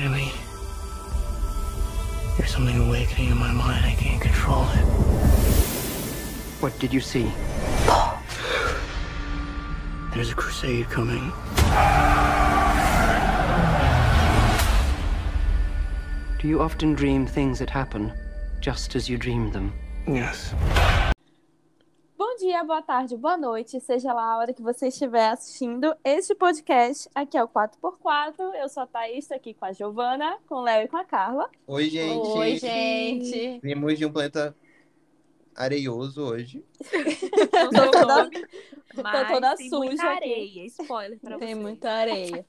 to me. There's something awakening in my mind. I can't control it. What did you see? There's a crusade coming. Do you often dream things that happen just as you dream them? Yes. Dia, boa tarde, boa noite, seja lá a hora que você estiver assistindo este podcast. Aqui é o 4x4. Eu sou a Thaís, tô aqui com a Giovana, com o Léo e com a Carla. Oi, gente. Oi, gente. Vimos de um planeta areioso hoje. Tô toda, Mas tô toda tem suja muita aqui. areia. Spoiler pra Tem muita areia.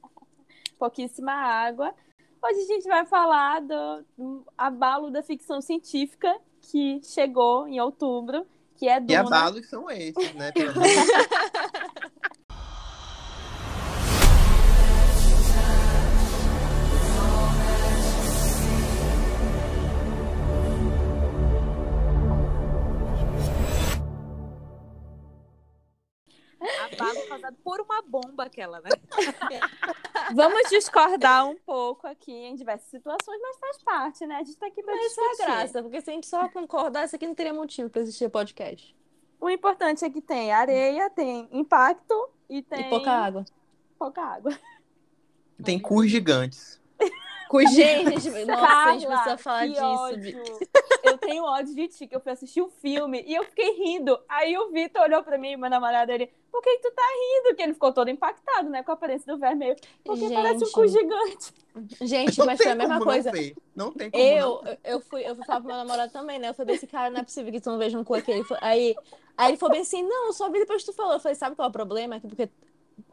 pouquíssima água. Hoje a gente vai falar do, do abalo da ficção científica que chegou em outubro, que é Que Duna. abalos são esses, né? bomba aquela, né? Vamos discordar um pouco aqui em diversas situações, mas faz parte, né? A gente tá aqui pra Mas isso é a discutir. graça, porque se a gente só concordasse aqui, não teria motivo pra existir podcast. O importante é que tem areia, tem impacto e tem E pouca água. pouca água. Tem cus gigantes. Gente, gente, nossa, a gente Carla, precisa falar que disso. ódio. Eu tenho ódio de ti, que eu fui assistir o filme e eu fiquei rindo. Aí o Vitor olhou pra mim, meu namorado, ele, por que, que tu tá rindo? Que ele ficou todo impactado, né, com a aparência do vermelho. Porque parece um cu Gente. gigante. Gente, Não mas foi a mesma como coisa. Não, ver. não tem como Eu, não. eu fui, eu fui falar pro meu namorado também, né? Eu falei, esse cara não é possível que tu não veja um cu aqui. Ele foi- Aí, aí ele falou bem assim, não, eu só vi depois que tu falou. Eu falei, sabe qual é o problema? É que porque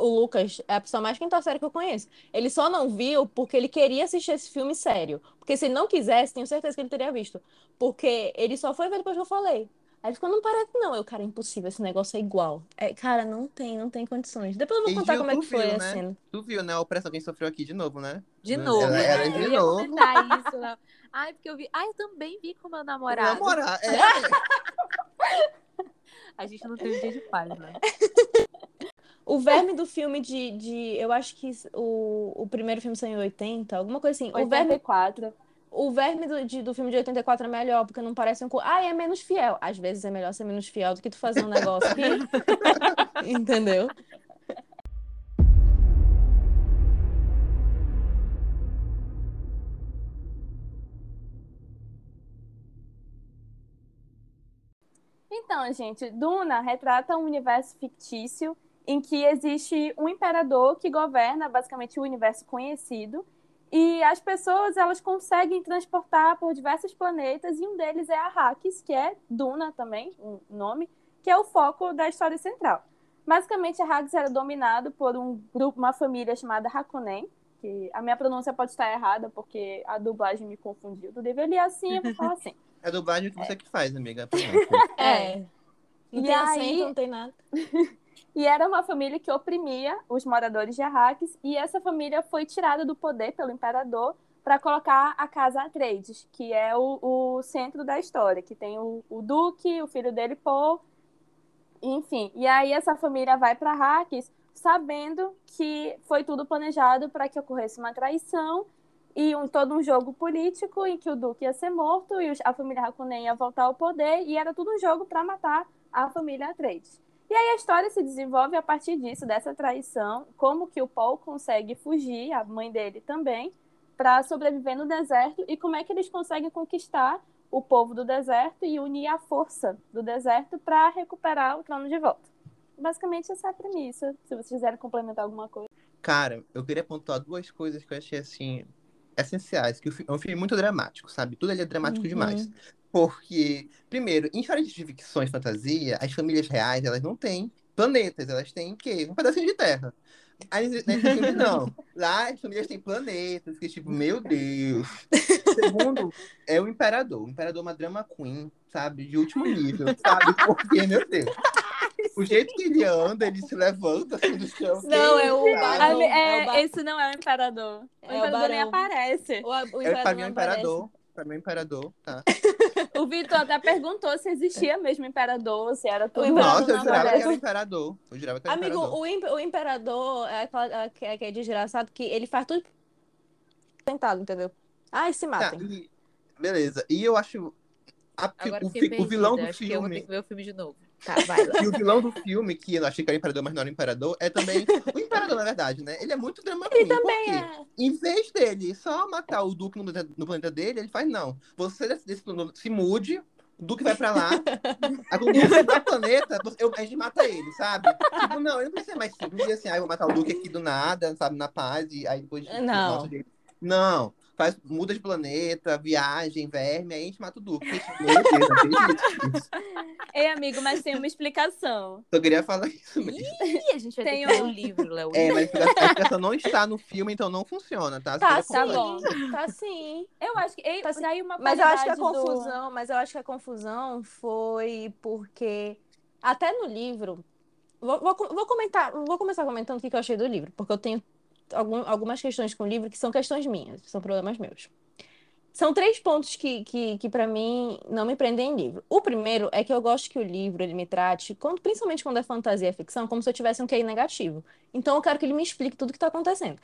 o Lucas é a pessoa mais quinta série que eu conheço. Ele só não viu porque ele queria assistir esse filme sério. Porque se ele não quisesse, tenho certeza que ele teria visto. Porque ele só foi ver depois que eu falei. Aí ele ficou, não parece não. Eu, cara, é impossível, esse negócio é igual. É, cara, não tem, não tem condições. Depois eu vou contar como é que foi a né? cena. Tu viu, né? A opressão que a gente sofreu aqui de novo, né? De novo. ela né? de eu novo. isso. Ai, porque eu vi. Ai, eu também vi com meu namorado. Namorar. É. A gente não tem um dia de paz, né? O verme do filme de, de. Eu acho que o, o primeiro filme saiu em 80, alguma coisa assim. O verme, 84. o verme do, de- do filme de 84 é melhor, porque não parece um. Ah, é menos fiel. Às vezes é melhor ser menos fiel do que tu fazer um negócio que. Entendeu? Então, gente, Duna retrata um universo fictício em que existe um imperador que governa basicamente o universo conhecido e as pessoas elas conseguem transportar por diversos planetas e um deles é Arrakis, que é Duna também, o nome, que é o foco da história central. Basicamente, Arrakis era dominado por um grupo, uma família chamada Hakonen, que a minha pronúncia pode estar errada porque a dublagem me confundiu. Tu deveria assim, eu vou falar assim. É a dublagem que você que faz, amiga. Pronto. É. Não E tem aí- acento, não tem nada. E era uma família que oprimia os moradores de Arrakis, e essa família foi tirada do poder pelo imperador para colocar a casa Atreides, que é o, o centro da história, que tem o, o duque, o filho dele, Paul, enfim. E aí essa família vai para Arrakis sabendo que foi tudo planejado para que ocorresse uma traição e um, todo um jogo político em que o duque ia ser morto e a família Hakunen ia voltar ao poder, e era tudo um jogo para matar a família Atreides. E aí a história se desenvolve a partir disso, dessa traição, como que o Paul consegue fugir, a mãe dele também, para sobreviver no deserto e como é que eles conseguem conquistar o povo do deserto e unir a força do deserto para recuperar o trono de volta. Basicamente essa é a premissa. Se vocês quiserem complementar alguma coisa. Cara, eu queria pontuar duas coisas que eu achei, assim, essenciais. Que é um filme muito dramático, sabe? Tudo ali é dramático Uhum. demais. Porque, primeiro, em histórias de ficções e fantasia, as famílias reais, elas não têm planetas, elas têm o quê? Um pedacinho de terra. Aí, nesse filme, não. Lá, as famílias têm planetas, que tipo, meu Deus. Segundo, é o Imperador. O Imperador é uma drama queen, sabe? De último nível, sabe? Porque, meu Deus. O jeito que ele anda, ele se levanta assim do chão. Não, é o barão. é, é o Esse não é o imperador. O É o imperador nem barão. aparece. O, o É, imperador pra mim é o imperador. Pra mim é o imperador, tá? O Vitor até perguntou se existia mesmo imperador, se era tudo. O imperador Nossa, eu jurava que era o imperador. Eu jurava que era Amigo, imperador. o, imp- o imperador é aquela, é, que é desgraçado que ele faz tudo tentado, entendeu? Ai, se Tá, matem. e- beleza. E eu acho. a- Agora o, fi- o vilão do Acho que eu vou ter filme. que ver o filme de novo. Tá, vai lá. E o vilão do filme, que eu achei que era o imperador, mas não era o imperador, é também. O imperador, na verdade, né? Ele é muito drama queen. Por quê? É. Em vez dele só matar o Duque no, planeta- no planeta dele, ele faz, não. Você desse, se mude, o Duque vai pra lá. Aí quando o Duque vai pro planeta, eu- a gente mata ele, sabe? Tipo, não, ele não precisa ser mais simples assim, aí eu vou matar o Duque aqui do nada, sabe, na paz, e aí depois. Não. Não. Faz, muda de planeta, viagem, verme, aí a gente mata o Duque. Meu Deus, acredito. Ei, amigo, mas tem uma explicação. Só queria falar isso mesmo. Ih, a gente vai Tem ter que ler um- o livro, Léo. É, mas a explicação- não está no filme, então não funciona, tá? Tá Seria sim, complexo. tá sim. Eu acho que. Ei, Tá sim. daí uma Mas eu acho que a qualidade do- confusão, mas eu acho que a confusão foi porque até no livro, vou, vou, vou comentar, vou começar comentando o que que eu achei do livro, porque eu tenho algumas questões com o livro que são questões minhas, são problemas meus. São três pontos que, que, que para mim não me prendem em livro. O primeiro é que eu gosto que o livro ele me trate, quando, principalmente quando é fantasia e ficção, como se eu tivesse um QI negativo. Então eu quero que ele me explique tudo que está acontecendo.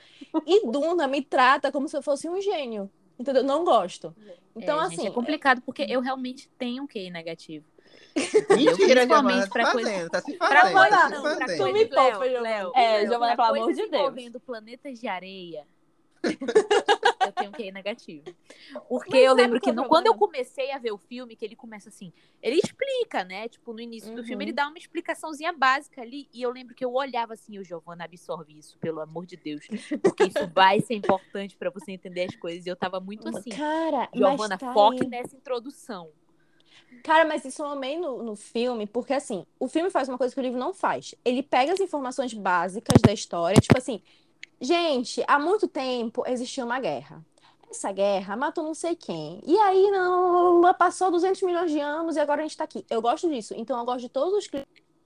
E Duna me trata como se eu fosse um gênio. Entendeu? Não gosto. Então, É, gente, assim, é complicado porque eu realmente tenho um QI negativo. Mentira, Giovana, tá pra se coisa- fazendo, tá se Pra fazendo, coisa, tá se não, pra fazendo. Tu coisa, me poupa, Léo, É, Giovana, pra pelo amor de Deus. envolvendo planetas de areia. eu tenho QI negativo. Porque Mas eu lembro que é no- quando eu comecei a ver o filme, que ele começa assim, ele explica, né? Tipo, no início do Uhum. filme, ele dá uma explicaçãozinha básica ali. E eu lembro que eu olhava assim, o Giovanna absorve isso, pelo amor de Deus. Porque isso vai ser importante pra você entender as coisas. E eu tava muito assim. Cara, Giovana, mas tá foque aí. nessa introdução. Cara, mas isso eu amei no, no filme, porque assim, o filme faz uma coisa que o livro não faz. Ele pega as informações básicas da história, tipo assim, gente, há muito tempo existiu uma guerra. Essa guerra matou não sei quem. E aí, não, passou 200 milhões de anos e agora a gente tá aqui. Eu gosto disso. Então, eu gosto de todos os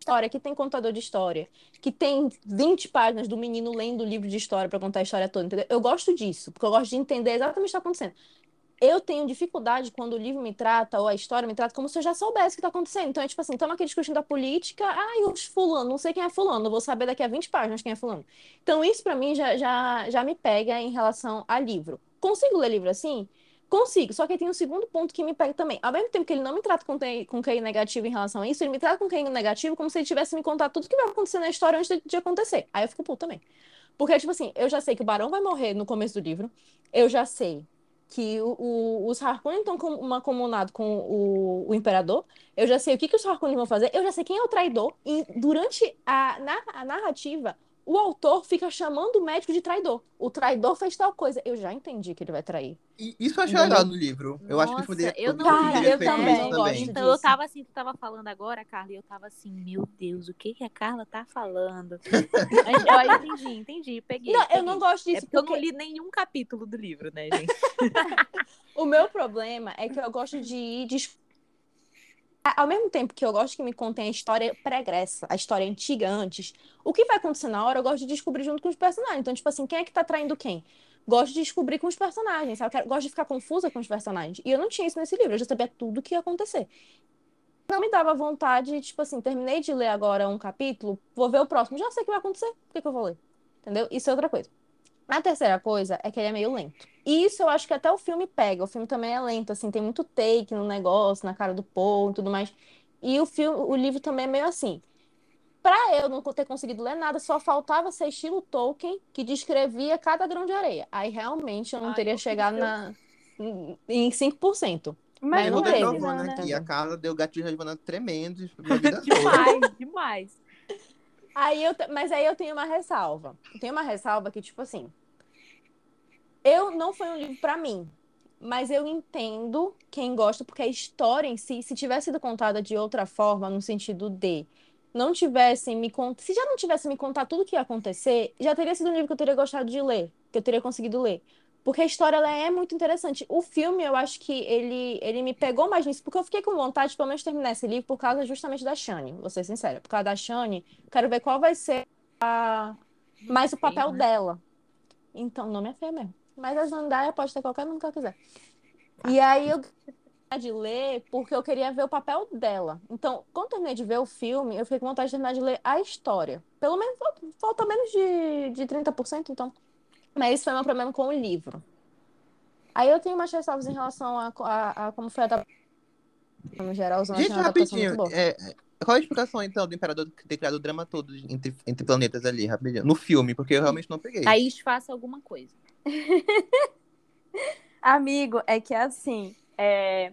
história que tem contador de história, que tem 20 páginas do menino lendo o livro de história pra contar a história toda, entendeu? Eu gosto disso, porque eu gosto de entender exatamente o que está acontecendo. Eu tenho dificuldade quando o livro me trata, ou a história me trata, como se eu já soubesse o que está acontecendo. Então, é tipo assim, estamos aqui discutindo a política, ai, os fulano, não sei quem é fulano, vou saber daqui a 20 páginas quem é fulano. Então, isso pra mim já, já, já me pega em relação a livro. Consigo ler livro assim? Consigo, só que tem um segundo ponto que me pega também. Ao mesmo tempo que ele não me trata com, com QI negativo em relação a isso, ele me trata com QI negativo como se ele tivesse me contar tudo que vai acontecer na história antes de, de acontecer. Aí eu fico puto também. Porque, tipo assim, eu já sei que o Barão vai morrer no começo do livro, eu já sei que o, o- os Harkonnen estão com, comunado com o, o Imperador, eu já sei o que, que os Harkonnen vão fazer, eu já sei quem é o traidor, e durante a, na- a narrativa, o autor fica chamando o médico de traidor. O traidor fez tal coisa. Eu já entendi que ele vai trair. E Isso eu achei legal no livro. Eu acho que Nossa, poderia, eu não Cara, eu também também. gosto Então eu disso. tava assim, tu tava falando agora, Carla, e eu tava assim, meu Deus, o que que a Carla tá falando? Eu aí eu entendi, entendi, peguei. Não, eu peguei. não gosto É disso, porque eu não porque li nenhum capítulo do livro, né, gente? o meu problema é que eu gosto de ir. Ao mesmo tempo que eu gosto que me contem a história pregressa, a história antiga antes, o que vai acontecer na hora eu gosto de descobrir junto com os personagens. Então, tipo assim, quem é que tá traindo quem? Gosto de descobrir com os personagens, sabe? Gosto de ficar confusa com os personagens. E eu não tinha isso nesse livro, eu já sabia tudo o que ia acontecer. Não me dava vontade, tipo assim, terminei de ler agora um capítulo, vou ver o próximo, já sei o que vai acontecer, por que que eu vou ler? Entendeu? Isso é outra coisa. A terceira coisa é que ele é meio lento. E isso eu acho que até o filme pega. O filme também é lento, assim, tem muito take no negócio, na cara do Paul e tudo mais. E o filme, o livro também é meio assim. Pra eu não ter conseguido ler nada, só faltava ser estilo Tolkien, que descrevia cada grão de areia. Aí realmente eu não Ai, teria chegado na, em 5%. Mas Eu não teve, Giovana né? aqui. A Carla deu gatilho na Giovana tremendo demais, demais. Aí eu, mas aí eu tenho uma ressalva. Eu tenho uma ressalva que, tipo assim, eu não foi um livro pra mim, mas eu entendo quem gosta, porque a história em si, se tivesse sido contada de outra forma, no sentido de não tivessem me cont... se já não tivesse me contar tudo o que ia acontecer, já teria sido um livro que eu teria gostado de ler, que eu teria conseguido ler. Porque a história ela é muito interessante. O filme, eu acho que ele, ele me pegou mais nisso, porque eu fiquei com vontade de pelo menos terminar esse livro por causa justamente da Shani, vou ser sincera. Por causa da Shani, quero ver qual vai ser a... mais o papel né? dela. Então, o nome é feio mesmo. Mas a Zandaia pode ter qualquer nome que ela quiser. E aí eu de ler porque eu queria ver o papel dela. Então, quando eu terminei de ver o filme, eu fiquei com vontade de terminar de ler a história. Pelo menos falta, menos de, de 30%, então. Mas esse foi meu problema com o livro. Aí eu tenho umas ressalvas em relação a, a, a como foi a no geral, Gente, rapidinho. muito boa. é, qual a explicação, então, do Imperador ter criado o drama todo entre, entre planetas ali, rapidinho? No filme, porque eu realmente não peguei. Thaís, faça alguma coisa. Amigo, é que assim, é,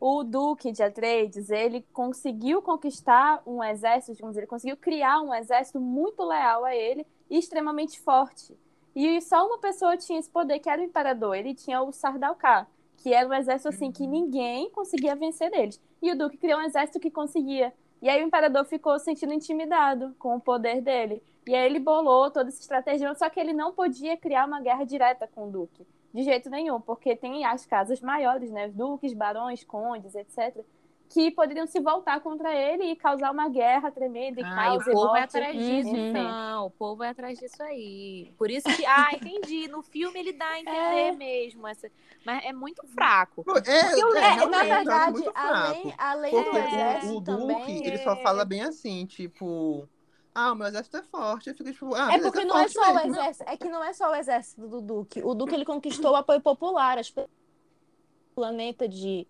o Duque de Atreides, ele conseguiu conquistar um exército, digamos, ele conseguiu criar um exército muito leal a ele e extremamente forte. E só uma pessoa tinha esse poder, que era o imperador. Ele tinha o Sardaukar, que era um exército assim que ninguém conseguia vencer deles. E o Duque criou um exército que conseguia. E aí o imperador ficou se sentindo intimidado com o poder dele. E aí ele bolou toda essa estratégia, só que ele não podia criar uma guerra direta com o Duque. De jeito nenhum, porque tem as casas maiores, né? Duques, barões, condes, etc., que poderiam se voltar contra ele e causar uma guerra tremenda e Ah, o causa e povo vai morte. atrás disso, Uhum. então. O povo vai atrás disso aí. Por isso que. Ah, entendi. No filme ele dá a entender mesmo. Essa... Mas é muito fraco. É, é, É, realmente, na é verdade, além, além do exército o, o Duque, também... ele só fala bem assim, tipo... Ah, o meu exército é forte. Eu fico tipo... Ah, É porque não é só o mesmo. exército, é que não é só o exército do Duque. O Duque ele conquistou o apoio popular, as pessoas do planeta de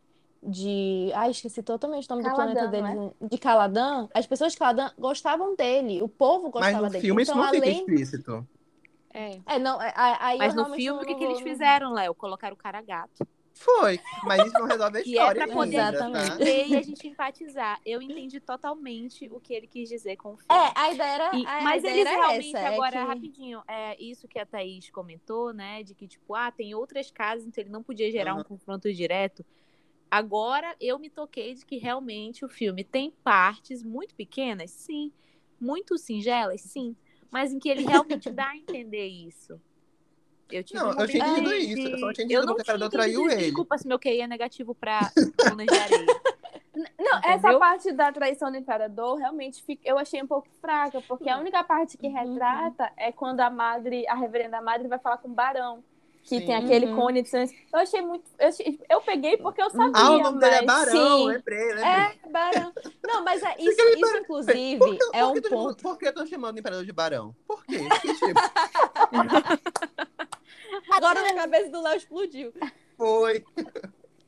de, ai, esqueci totalmente o nome do planeta dele, de Caladan. As pessoas de Caladan gostavam dele, o povo Mas gostava no dele. filme isso então, não fica além explícito. É. É, não, é- aí Mas no filme, não- o que, não que eles fizeram, Léo? Colocaram o cara gato. Foi, mas isso não resolve a Que é história pra poder ainda, Exatamente. tá? entender e a gente empatizar. Eu entendi totalmente o que ele quis dizer com o filme. É, a ideia era, E- a mas ideia eles era realmente, essa, é agora, que- rapidinho, é isso que a Thaís comentou, né? De que, tipo, ah, tem outras casas, então ele não podia gerar um Aham. confronto direto. Agora eu me toquei de que realmente o filme tem partes muito pequenas, sim. Muito singelas, sim. Mas em que ele realmente dá a entender isso. Eu tive Não, um eu tinha entendido de- isso, eu só tinha entendido porque o cara traiu ele. Desculpa se meu QI é negativo pra Colunas de Areia. Não, essa Entendeu? parte da traição do imperador realmente fica- eu achei um pouco fraca, porque a única parte que Uhum. retrata é quando a madre, a reverenda madre, vai falar com o barão. Que Sim. tem aquele Uhum. cone de sangue. Eu achei muito. Eu, achei- eu peguei porque eu sabia. Ah, o nome dele é mas- Barão, sim. lembrei, lembrei. É, Barão. Não, mas é, isso, isso inclusive, Por que, é por um ponto. Por que estão chamando o Imperador de Barão? Por quê? Que tipo, Agora na cabeça do Léo explodiu. foi.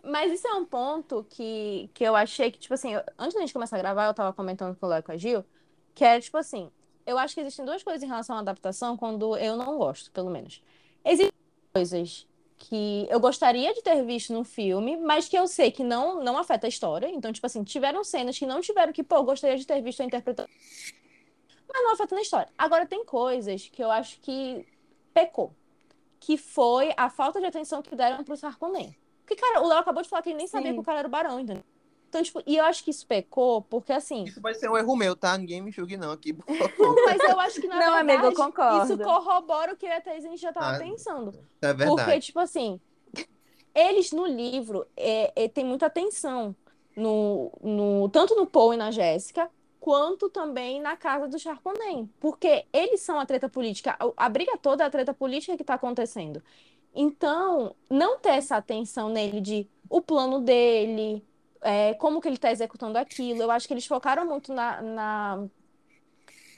Mas isso é um ponto que, que eu achei que, tipo assim, eu- antes da gente começar a gravar, eu tava comentando com o Léo e com a Gil, que é, tipo assim, eu acho que existem duas coisas em relação à adaptação quando eu não gosto, pelo menos. Existem coisas que eu gostaria de ter visto no filme, mas que eu sei que não, não afeta a história. Então, tipo assim, tiveram cenas que não tiveram que, pô, eu gostaria de ter visto a interpretação. Mas não afeta na história. Agora, tem coisas que eu acho que pecou. Que foi a falta de atenção que deram pro Sarkonnen. Porque, cara, o Léo acabou de falar que ele nem sabia Sim. que o cara era o barão, entendeu? Então, tipo, e eu acho que isso pecou, porque assim. Isso pode ser um erro meu, tá? Ninguém me julgue não aqui, por favor. Não, mas eu acho que na Não, verdade, amigo, eu concordo. isso corrobora o que e a Thaís a gente já tava Ah, pensando. É Porque, verdade. tipo assim, eles no livro é, é, tem muita atenção no, no, tanto no Paul e na Jéssica, quanto também na casa do Charconem. Porque eles são a treta política, a, briga toda é a treta política que tá acontecendo. Então, não ter essa atenção nele de o plano dele, é, como que ele tá executando aquilo, eu acho que eles focaram muito na, na,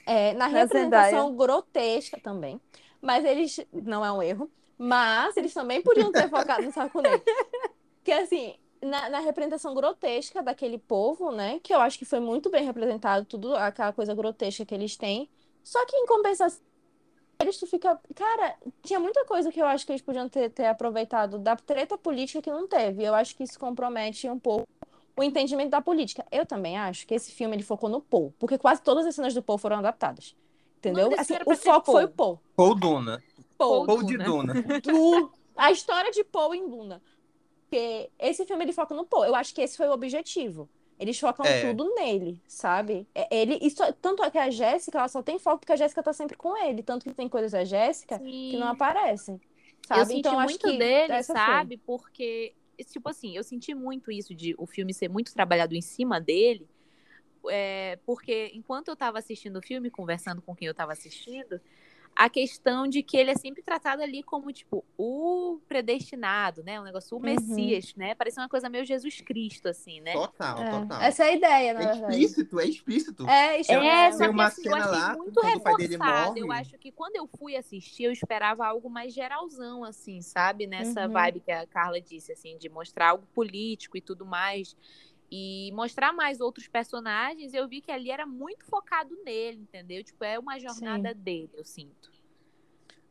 é, na representação grotesca também. Mas eles, não é um erro, mas eles também podiam ter focado no Sarkozy. Que assim, na, na representação grotesca daquele povo, né? Que eu acho que foi muito bem representado, tudo aquela coisa grotesca que eles têm. Só que em compensação, eles tu fica. Cara, tinha muita coisa que eu acho que eles podiam ter, ter aproveitado da treta política que não teve. Eu acho que isso compromete um pouco o entendimento da política. Eu também acho que esse filme ele focou no Paul, porque quase todas as cenas do Paul foram adaptadas. Entendeu? Assim, o foco foi o Paul. Paul. Paul Duna. Paul. Paul de Duna. Duna. Do- a história de Paul em Luna. Porque esse filme ele foca no Paul. Eu acho que esse foi o objetivo. Eles focam É. tudo nele, sabe? É- Ele, isso, tanto é que a Jéssica, ela só tem foco porque a Jéssica tá sempre com ele. Tanto que tem coisas da Jéssica que não aparecem. Sabe? Eu senti então, acho muito que dele, essa foi. sabe? Porque, tipo assim, eu senti muito isso de o filme ser muito trabalhado em cima dele. é, porque enquanto eu tava assistindo o filme, conversando com quem eu tava assistindo, a questão de que ele é sempre tratado ali como, tipo, o predestinado, né? O negócio, o Uhum. Messias, né? Parece uma coisa meio Jesus Cristo, assim, né? Total, É, total. Essa é a ideia, na É verdade. explícito, é explícito. É, isso É, é. só Tem que uma assim, eu cena achei lá, muito reforçado. Eu acho que quando eu fui assistir, eu esperava algo mais geralzão, assim, sabe? Nessa Uhum. vibe que a Carla disse, assim, de mostrar algo político e tudo mais. E mostrar mais outros personagens, eu vi que ali era muito focado nele, entendeu? Tipo, é uma jornada dele, eu sinto.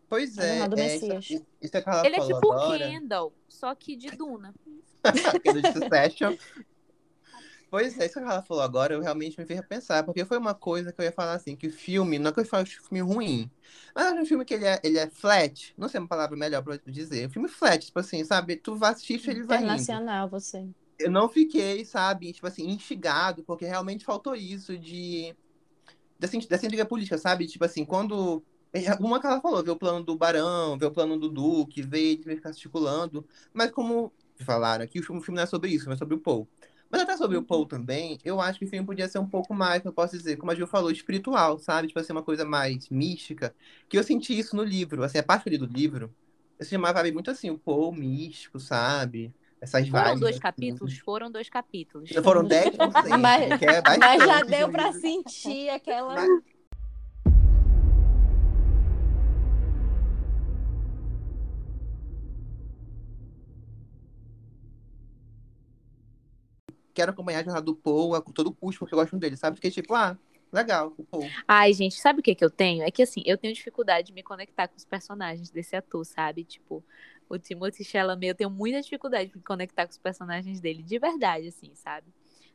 Pois É é, Leonardo é isso, Messias. isso é que ela Ele é tipo o. Kendall, só que de Duna. de Succession. Pois é, isso que ela falou agora, eu realmente me fiz pensar, porque foi uma coisa que eu ia falar assim, que o filme, não é que eu falo o filme ruim, mas é um filme que ele é, ele é flat, não sei uma palavra melhor pra dizer, um filme flat, tipo assim, sabe, tu vai assistir feliz ainda. Internacional, você. Eu não fiquei, sabe, tipo assim, instigado, porque realmente faltou isso de, dessa, dessa intriga política, sabe, tipo assim, quando, uma que ela falou, ver o plano do Barão, ver o plano do Duque, ver ele ficar circulando, mas como falaram aqui, o filme, não é sobre isso, é sobre o Paul. Mas até sobre o Paul também, eu acho que o filme podia ser um pouco mais, eu posso dizer, como a Gil falou, espiritual, sabe? Tipo assim, uma coisa mais mística. Que eu senti isso no livro. Assim, a parte ali do livro, eu senti vibe muito assim, o Paul místico, sabe? Essas Foram vibes. dois assim. capítulos? Foram dois capítulos. Foram 10%, Mas- que é bastante. Mas já deu de pra livro. sentir aquela. Mas- Quero acompanhar a jornada do Paul a todo custo, porque eu gosto dele, sabe? Porque, tipo, ah, legal, o Paul. Ai, gente, sabe o que que eu tenho? É que assim, eu tenho dificuldade de me conectar com os personagens desse ator, sabe? Tipo, o Timothy Chalamet, eu tenho muita dificuldade de me conectar com os personagens dele, de verdade, assim, sabe?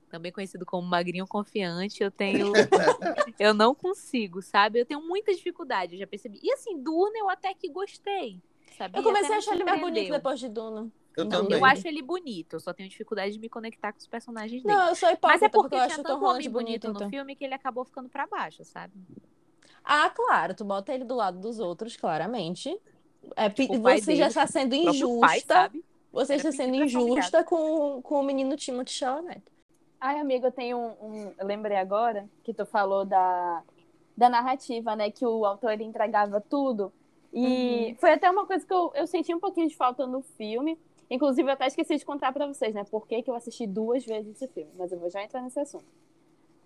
Também conhecido como Magrinho Confiante, eu tenho. eu não consigo, sabe? Eu tenho muita dificuldade, eu já percebi. E assim, Duna eu até que gostei, sabe? Eu comecei a achar ele mais bonito depois de Duna. Eu Não, também. Eu acho ele bonito, eu só tenho dificuldade de me conectar com os personagens dele. Não, eu sou hipócrita Mas é porque, porque eu acho tinha o Tom tanto Holland homem bonito, bonito no então. filme que ele acabou ficando pra baixo, sabe? Ah, claro, tu bota ele do lado dos outros, claramente. É, Tipo, você já dele, está sendo próprio pai, injusta. sabe? Você está sendo injusta com, com o menino Timothy Chalamet. Ai, amiga, eu tenho um, um- Eu lembrei agora que tu falou da, da narrativa, né? Que o autor ele entregava tudo. E foi até uma coisa que eu, eu senti um pouquinho de falta no filme. Inclusive, eu até esqueci de contar pra vocês, né? Por que, que eu assisti duas vezes esse filme. Mas eu vou já entrar nesse assunto.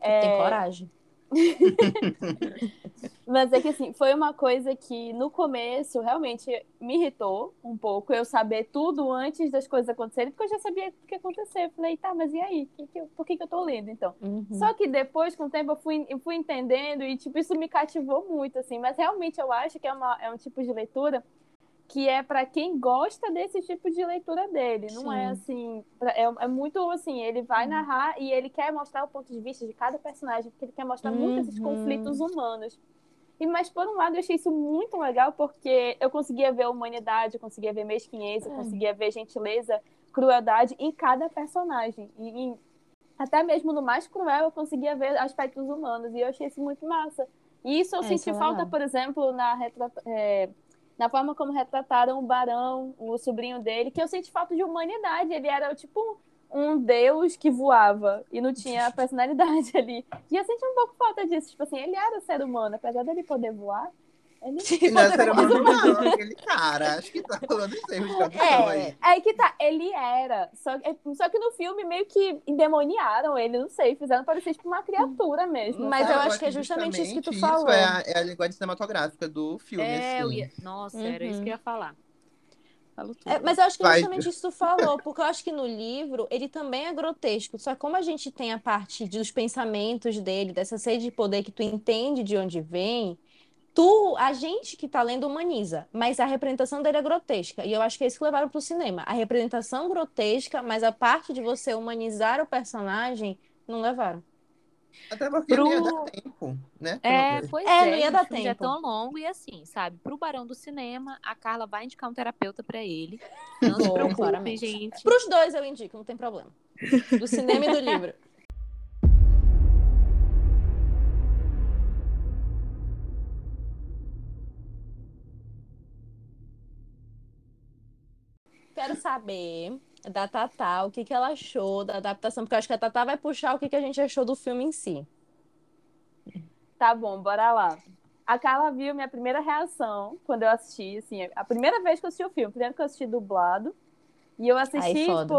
É, Tem coragem. Mas é que assim, foi uma coisa que no começo realmente me irritou um pouco eu saber tudo antes das coisas acontecerem, porque eu já sabia o que ia acontecer. Falei, tá, mas e aí? Que que eu- por que, que eu tô lendo então? Uhum. Só que depois, com o tempo, eu fui, eu fui entendendo e, tipo, isso me cativou muito, assim. Mas realmente eu acho que é, uma, é um tipo de leitura que é para quem gosta desse tipo de leitura dele. Não é Sim. assim. pra- É, é muito assim, ele vai narrar e ele quer mostrar o ponto de vista de cada personagem, porque ele quer mostrar muito esses Uhum. conflitos humanos. E, mas, por um lado, eu achei isso muito legal, porque eu conseguia ver a humanidade, eu conseguia ver mesquinhez, eu É. conseguia ver gentileza, crueldade em cada personagem. E, em- até mesmo no mais cruel, eu conseguia ver aspectos humanos. E eu achei isso muito massa. E isso eu É, senti isso é falta, por exemplo, na, retrata- é, na forma como retrataram o Barão, o sobrinho dele, que eu senti falta de humanidade. Ele era tipo um deus que voava e não tinha personalidade ali. E eu senti um pouco falta disso. Tipo assim, ele era ser humano, apesar dele poder voar. Ele E não é ser humano, não, aquele cara. Acho que tá falando isso aí, de tradução aí. É, aí que tá, ele era. Só, que- só que no filme meio que endemoniaram ele, não sei, fizeram parecer tipo uma criatura mesmo. Mas eu acho que é justamente isso que tu justamente falou. é a, é a linguagem cinematográfica do filme, É, assim. ia... Nossa, era isso Uhum. que eu ia falar. É, mas eu acho que é Vai. justamente isso que tu falou, porque eu acho que no livro ele também é grotesco. Só que como a gente tem a parte dos pensamentos dele, dessa sede de poder que tu entende de onde vem, tu, a gente que tá lendo humaniza, mas a representação dele é grotesca. E eu acho que é isso que levaram pro cinema. A representação grotesca, mas a parte de você humanizar o personagem, não levaram. Até porque Pro- não ia dar tempo, né? É, pois É, é, não ia dar o filme já é tempo. tão longo e assim, sabe? Pro Barão do Cinema, a Carla vai indicar um terapeuta pra ele. Não se Vou, preocupem, claramente. gente. Pros dois eu indico, não tem problema. Do cinema e do livro. Quero saber da Tatá o que, que ela achou da adaptação, porque eu acho que a Tatá vai puxar o que, que a gente achou do filme em si. Tá bom, bora lá. A Carla viu minha primeira reação quando eu assisti, assim, a primeira vez que eu assisti o filme. Primeiro que eu assisti dublado. E eu assisti, Aí, foda.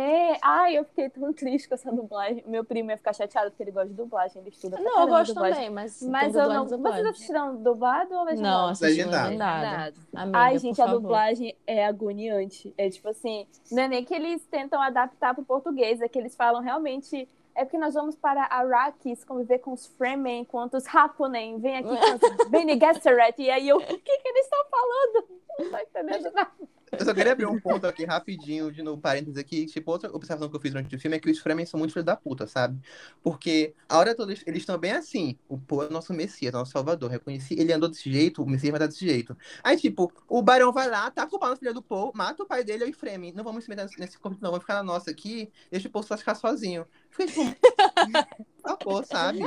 É, ai, eu fiquei tão triste com essa dublagem. Meu primo ia ficar chateado porque ele gosta de dublagem, ele estuda Não, eu gosto dublagem. também, mas. Mas eu não. dublagem, Vocês dublagem. assistiram dublado ou legendado? Não, Legendado. legendado. Amiga, Ai, gente, a favor. dublagem é agoniante. É tipo assim, não é nem que eles tentam adaptar pro português, é que eles falam realmente. É porque nós vamos para Arrakis conviver com os Fremen, com os Hakunen, vem aqui com os Bene Gesserit, e aí eu, o que que eles estão falando? Não tô entendendo nada. Eu só queria abrir um ponto aqui rapidinho, de novo, parênteses aqui. Tipo, outra observação que eu fiz durante o filme é que os Fremen são muito filhos da puta, sabe? Porque a hora toda eles estão bem assim. O Poe é nosso Messias, nosso Salvador. Reconheci, ele andou desse jeito, o Messias vai dar desse jeito. Aí, tipo, o Barão vai lá, tá culpando a filha do Poe, mata o pai dele e o Fremen. Não vamos se meter nesse- conflito, não. Vamos ficar na nossa aqui, deixa o Poe só ficar sozinho. Fiquei tipo, acabou, sabe?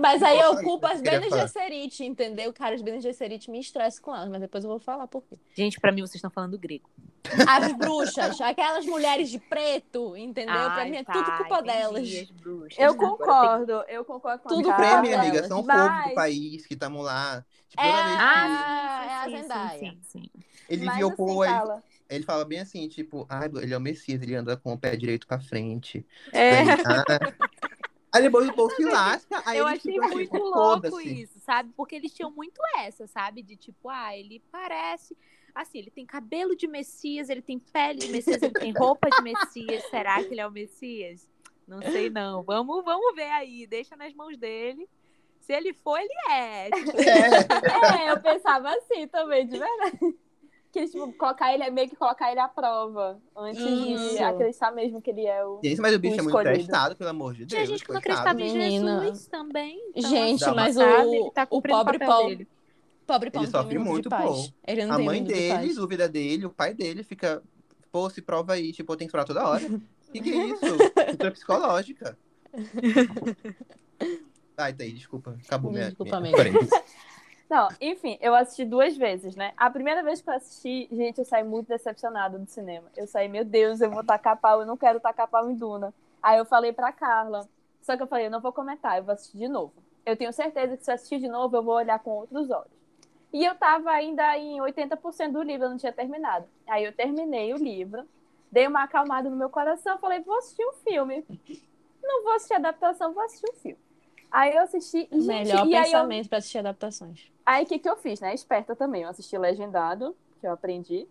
Mas aí eu culpo as Bene. Gesserit, entendeu? Cara, as Bene Gesserit me estressam com elas, mas depois eu vou falar por quê. Gente, pra mim vocês estão falando grego. As bruxas, aquelas mulheres de preto, entendeu? pra Ai, mim é tá, tudo culpa entendi, delas. as bruxas. Eu Agora concordo, eu concordo com Tudo a Os Carla. Fremen, amiga, são o povo Mas- do país que estavam lá. Tipo, É tem- que Ah, é a sim, sim, Zendaya. Sim, sim, ele Mas via o assim, ele, Carla, ele fala bem assim, tipo, ai, ele é o Messias, ele anda com o pé direito pra frente. É. Aí, ah. Aí depois o Poe se lasca, aí eu achei fica, muito tipo, louco isso, sabe? Porque eles tinham muito essa, sabe? De tipo, ah, ele parece. Assim, ele tem cabelo de Messias, ele tem pele de Messias, ele tem roupa de Messias. Será que ele é o Messias? Não sei, não. Vamos, vamos ver aí. Deixa nas mãos dele. Se ele for, ele é. Tipo, É. É, eu pensava assim também, de verdade. Que, tipo, colocar ele, meio que colocar ele à prova. Antes de Isso. acreditar mesmo que ele é o. Gente, mas o bicho O é muito escolhido. testado, pelo amor de Deus. tinha gente que não acreditava em Menina. Jesus também. Então, Gente, uma mas sabe, o, ele tá o cumprindo pobre papel Paulo, dele. pobre Paulo Ele sofre muito, de pô. Ele não A mãe de dele paz. duvida dele, o pai dele fica, pô, se prova aí, tipo, tem que esperar toda hora. que que é isso? Cultura psicológica. Ai, tá aí, desculpa. Acabou minha. Desculpa, minha... amiga. Não, enfim, eu assisti duas vezes, né? A primeira vez que eu assisti, gente, eu saí muito decepcionada do cinema. Eu saí, meu Deus, eu vou tacar pau, eu não quero tacar pau em Duna. Aí eu falei pra Carla. Só que eu falei, eu não vou comentar, eu vou assistir de novo. Eu tenho certeza que se eu assistir de novo, eu vou olhar com outros olhos. E eu tava ainda em 80% do livro, eu não tinha terminado. Aí eu terminei o livro, dei uma acalmada no meu coração, falei, vou assistir um filme. Não vou assistir adaptação, vou assistir um filme. Aí eu assisti. gente, Melhor e aí eu pensamento pra assistir adaptações. Aí o que, que eu fiz, né? Esperta também. Eu assisti legendado, que eu aprendi.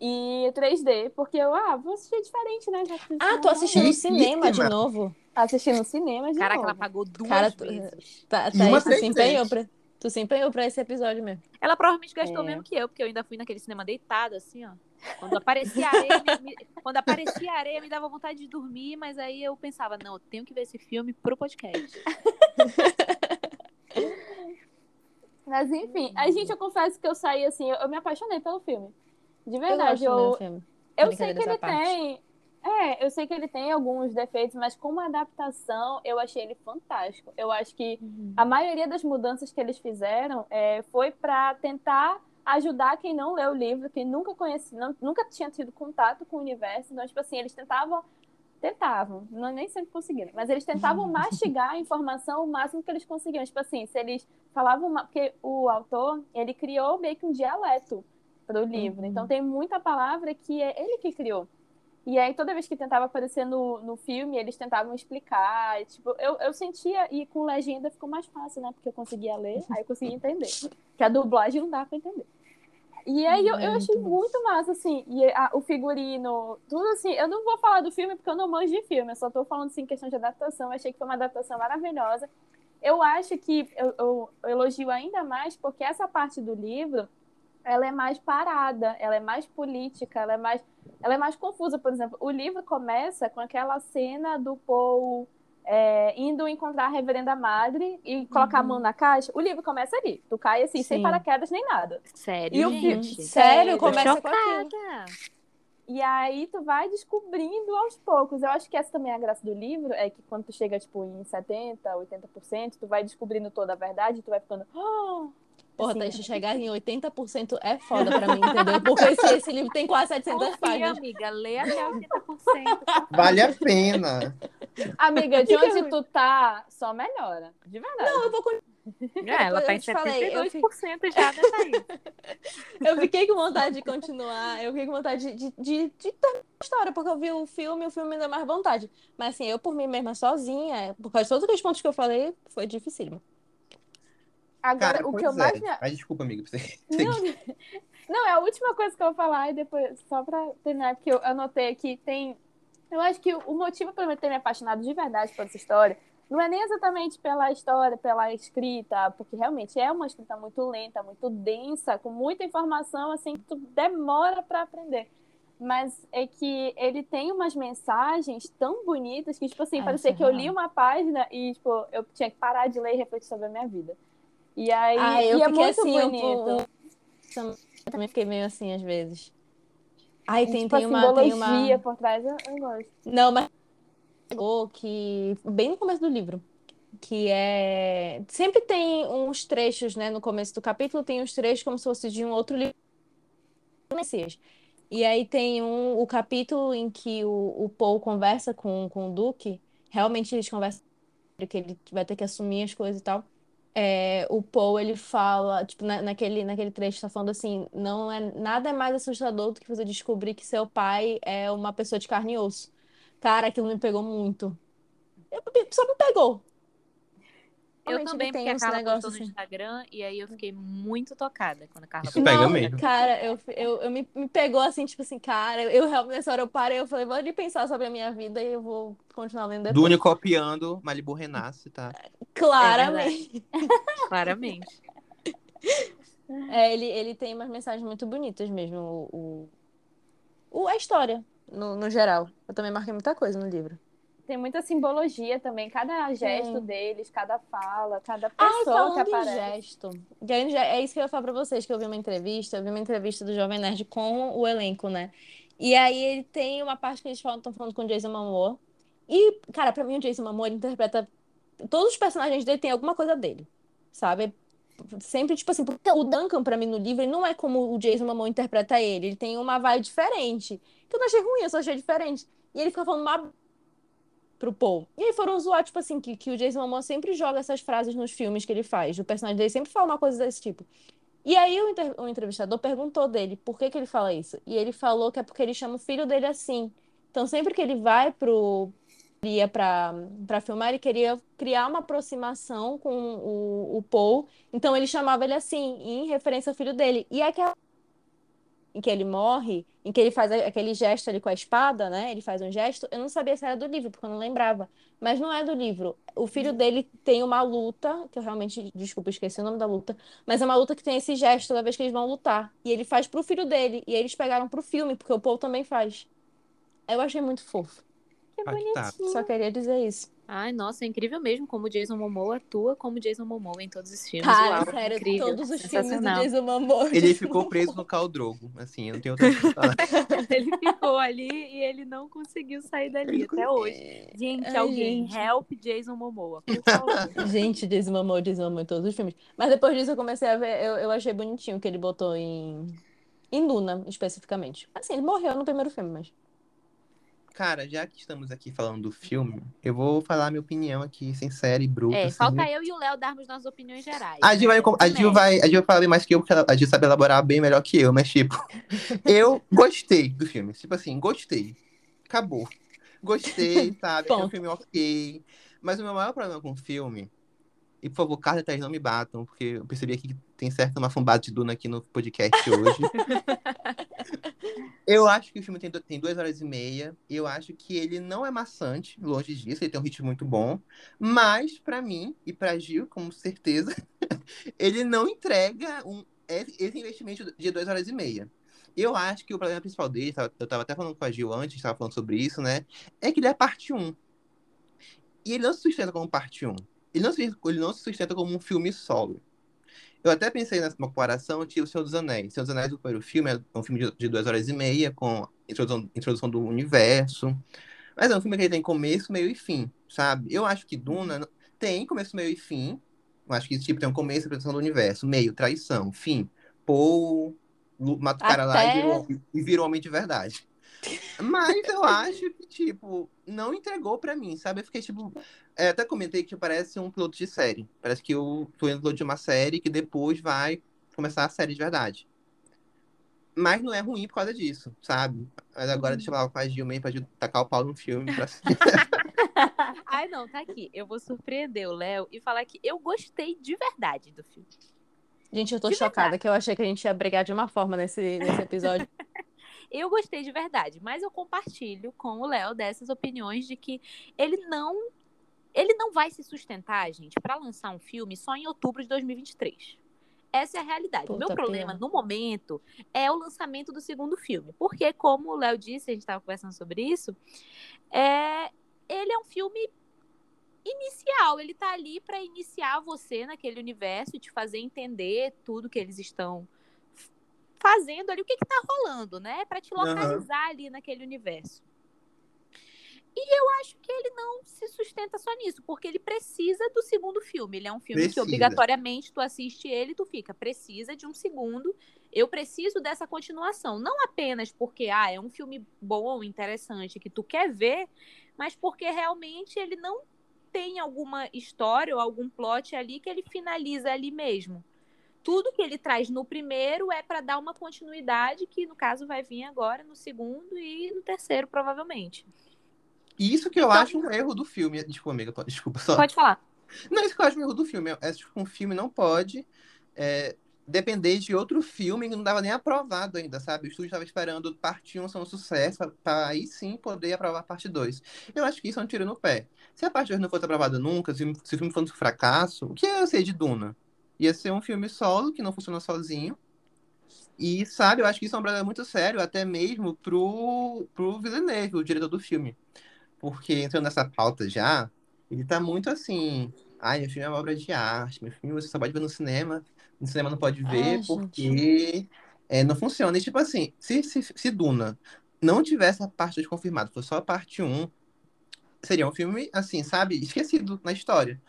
E 3D, porque eu, ah, vou assistir diferente, né? Ah, tu assistiu no cinema de novo? Assisti no cinema de Caraca, novo. ela pagou duas Cara, tu- vezes. Tá, E uma tá, tu se 3D. empenhou pra, tu se empenhou pra esse episódio mesmo. Ela provavelmente gastou É. mesmo que eu, porque eu ainda fui naquele cinema deitado, assim, ó. Quando aparecia areia, me- quando aparecia areia, me dava vontade de dormir, mas aí eu pensava, não, eu tenho que ver esse filme pro podcast. Mas enfim, a gente, eu confesso que eu saí assim, eu, eu me apaixonei pelo filme. De Eu verdade, gosto eu, filme. eu sei que ele tem. É, eu sei que ele tem alguns defeitos, mas como adaptação, eu achei ele fantástico. Eu acho que a maioria das mudanças que eles fizeram é, foi para tentar ajudar quem não leu o livro, quem nunca conhecia, não- nunca tinha tido contato com o universo. Então, tipo assim, eles tentavam, tentavam, não, nem sempre conseguiram, mas eles tentavam mastigar a informação o máximo que eles conseguiam. Tipo assim, se eles falavam, porque o autor, ele criou meio que um dialeto para o livro. Uhum. Então tem muita palavra que é ele que criou. E aí, toda vez que tentava aparecer no, no filme, eles tentavam explicar. e, tipo, eu, eu sentia, e com legenda ficou mais fácil, né? Porque eu conseguia ler, aí eu conseguia entender. Que a dublagem não dá pra entender. E aí eu, É, eu achei muito massa, assim. E a- o figurino, tudo assim. Eu não vou falar do filme porque eu não manjo de filme, eu só tô falando assim, questão de adaptação. Eu achei que foi uma adaptação maravilhosa. Eu acho que eu, eu- eu elogio ainda mais porque essa parte do livro ela é mais parada, ela é mais política, ela é mais, ela é mais confusa. Por exemplo, o livro começa com aquela cena do Paul é, indo encontrar a Reverenda Madre e colocar a mão na caixa. O livro começa ali. Tu cai assim, sem Sim. paraquedas nem nada. Sério, E o filme- Sério, Sério, começa com aquilo. E aí tu vai descobrindo aos poucos. Eu acho que essa também é a graça do livro, é que quando tu chega tipo em 70, 80%, tu vai descobrindo toda a verdade, e tu vai ficando, "Ah", Porra, assim, Thaís, chegar em 80% é foda pra mim, entendeu? Porque esse, esse livro tem quase 700 Confia, páginas. amiga, lê até 80%. Vale a pena. Amiga, de onde tu tá, só melhora. De verdade. Não, eu vou É, ela tá Eu em te falei, eu 72% já, né? Eu fiquei com vontade de continuar, eu fiquei com vontade de, de, de, de terminar a história, porque eu vi o filme e o filme me deu mais vontade. Mas assim, eu por mim mesma sozinha, por causa de todos aqueles pontos que eu falei, foi dificílimo. Agora, Cara, o que eu mais é. me... Ai, desculpa, amigo. pra Você... Não, não, é a última coisa que eu vou falar e depois, só pra terminar, porque eu anotei aqui, tem. Eu acho que o motivo pra eu ter me apaixonado de verdade por essa história não é nem exatamente pela história, pela escrita, porque realmente é uma escrita muito lenta, muito densa, com muita informação, assim, que tu demora pra aprender. Mas é que ele tem umas mensagens tão bonitas que, tipo assim, Ah, parecia é que eu li uma página e, tipo, eu tinha que parar de ler e refletir sobre a minha vida. E aí, Ah, eu e é muito assim, eu- bonito. eu também fiquei meio assim às vezes. Ai, tem, tipo, tem a uma, tem uma. por trás, eu, eu gosto. Não, mas que bem no começo do livro, que é sempre tem uns trechos, né, no começo do capítulo tem uns trechos como se fosse de um outro livro do Messias. E aí tem um, o capítulo em que o, o Paul conversa com, com o Duque, realmente eles conversam que ele vai ter que assumir as coisas e tal. É, o Paul, ele fala, tipo, na- naquele, naquele trecho, tá falando assim, não é, nada é mais assustador do que você descobrir que seu pai é uma pessoa de carne e osso. Cara, aquilo me pegou muito. Eu- só me pegou. Eu também, porque a Carla postou no assim. Instagram e aí eu fiquei muito tocada quando a Carla Isso postou. pega Não, mesmo. Cara, eu, eu, eu me, me pegou assim, tipo assim, cara, eu realmente nessa hora eu parei, eu falei, vou ali pensar sobre a minha vida e eu vou continuar lendo depois. Dune copiando Malibu Renasce, tá? Claramente. Claramente. É, ele, ele tem umas mensagens muito bonitas mesmo, o, o, o- a história, no, no geral. Eu também marquei muita coisa no livro. Tem muita simbologia também, cada gesto Sim. deles, cada fala, cada Ai, pessoa que aparece. gesto. É isso que eu ia falar pra vocês, que eu vi uma entrevista, eu vi uma entrevista do Jovem Nerd com o elenco, né? E aí ele tem uma parte que eles falam, estão falando com o Jason Momoa. E, cara, pra mim o Jason Momoa, interpreta... Todos os personagens dele têm alguma coisa dele, sabe? Sempre, tipo assim, porque o Duncan, pra mim, no livro, ele não é como o Jason Momoa interpreta ele. Ele tem uma vibe diferente. Que eu não achei ruim, eu só achei diferente. E ele fica falando uma pro Paul. E aí foram zoar, tipo assim, que, que o Jason Momoa sempre joga essas frases nos filmes que ele faz. O personagem dele sempre fala uma coisa desse tipo. E aí o, inter- o entrevistador perguntou dele por que que ele fala isso. E ele falou que é porque ele chama o filho dele assim. Então sempre que ele vai pro ia pra filmar, ele queria criar uma aproximação com o, o Paul. Então ele chamava ele assim, em referência ao filho dele. E aquela em que ele morre, em que ele faz aquele gesto ali com a espada, né? Ele faz um gesto. Eu não sabia se era do livro, porque eu não lembrava. Mas não é do livro. O filho dele tem uma luta, que eu realmente, desculpa, esqueci o nome da luta, mas é uma luta que tem esse gesto toda vez que eles vão lutar. E ele faz pro filho dele. E eles pegaram pro filme, porque o Paul também faz. Eu achei muito fofo. Que Impactado. bonitinho. Só queria dizer isso. Ai, nossa, é incrível mesmo como o Jason Momoa atua como Jason Momoa em todos os filmes. Cara, Uau, sério, incrível, todos os filmes do. Jason Momoa. Ele ficou preso no Caldrogo. Assim, eu não tenho outra. Ele ficou ali e ele não conseguiu sair dali até hoje. Gente, Ai, alguém, gente. help Jason Momoa, por favor. Gente, Jason Momoa, Jason Momoa em todos os filmes. Mas depois disso eu comecei a ver, eu, eu achei bonitinho o que ele botou em, em Luna, especificamente. Assim, ele morreu no primeiro filme, mas... Cara, já que estamos aqui falando do filme, eu vou falar minha opinião aqui, sincera e bruta. É, assim. falta eu e o Léo darmos nossas opiniões gerais. A Gil, vai, né? a, Gil vai, a Gil vai falar bem mais que eu, porque a Gil sabe elaborar bem melhor que eu, mas tipo, eu gostei do filme. Tipo assim, gostei. Acabou. Gostei, sabe? É um filme ok. Mas o meu maior problema com o filme, e por favor, Carla e Thaís não me batam, porque eu percebi aqui que tem certo uma fumbada de Duna aqui no podcast hoje. eu acho que o filme tem, tem duas horas e meia. E eu acho que ele não é maçante, longe disso, ele tem um ritmo muito bom. Mas, pra mim e pra Gil, com certeza, ele não entrega um, esse investimento de duas horas e meia. Eu acho que o problema principal dele, eu tava até falando com a Gil antes, estava falando sobre isso, né? É que ele é parte 1. E ele não se sustenta como parte 1. Ele não se, ele não se sustenta como um filme solo. Eu até pensei nessa comparação, tipo O Senhor dos Anéis. O Senhor dos Anéis, o primeiro filme, é um filme de, de duas horas e meia, com introdução, introdução do universo. Mas é um filme que ele tem começo, meio e fim, sabe? Eu acho que Duna tem começo, meio e fim. Eu acho que tipo, tem um começo, apresentação do universo, meio, traição, fim. Paul mata o cara lá e virou, e virou homem de verdade. Mas eu acho que, tipo, não entregou pra mim, sabe? Eu fiquei, tipo. é, até comentei que parece um piloto de série. Parece que eu tô indo de uma série que depois vai começar a série de verdade. Mas não é ruim por causa disso, sabe? Mas agora deixa eu falar com a Gil mesmo pra Gil tacar o pau no filme. Pra... Ai, não, tá aqui. Eu vou surpreender o Léo e falar que eu gostei de verdade do filme. Gente, eu tô De chocada que eu achei que a gente ia brigar de uma forma nesse, nesse episódio. Eu gostei de verdade, mas eu compartilho com o Léo dessas opiniões de que ele não ele não vai se sustentar, gente, pra lançar um filme só em outubro de 2023. Essa é a realidade. o meu Puta, problema pior. no momento é o lançamento do segundo filme. Porque, como o Léo disse, a gente estava conversando sobre isso, é... ele é um filme inicial. Ele tá ali para iniciar você naquele universo e te fazer entender tudo que eles estão fazendo ali, o que que tá rolando, né? Para te localizar ali naquele universo. E eu acho que ele não se sustenta só nisso, porque ele precisa do segundo filme. Ele é um filme que Precisa. obrigatoriamente tu assiste ele e tu fica, precisa de um segundo. Eu preciso dessa continuação. Não apenas porque ah, é um filme bom, interessante, que tu quer ver, mas porque realmente ele não tem alguma história ou algum plot ali que ele finaliza ali mesmo. Tudo que ele traz no primeiro é para dar uma continuidade, que no caso vai vir agora no segundo e no terceiro, provavelmente. E isso que eu Então- acho um erro do filme. Desculpa, amiga, desculpa só. Pode falar. Não, isso que eu acho um erro do filme. É, tipo, um filme não pode é, depender de outro filme que não estava nem aprovado ainda, sabe? O estúdio estava esperando parte 1 ser um sucesso, para aí sim poder aprovar a parte 2. Eu acho que isso é um tiro no pé. Se a parte 2 não fosse aprovada nunca, se, se o filme fosse um fracasso, o que ia ser de Duna? Ia ser um filme solo, que não funciona sozinho. E, sabe, eu acho que isso é um problema muito sério, até mesmo pro, pro Villeneuve, o diretor do filme. Porque entrando nessa pauta já, ele tá muito assim. Ai, meu filme é uma obra de arte, meu filme você só pode ver no cinema, no cinema não pode ver Ai, porque é, não funciona. E tipo assim, se, se, se Duna não tivesse a parte 2 confirmada, fosse só a parte 1, seria um filme, assim, sabe, esquecido na história.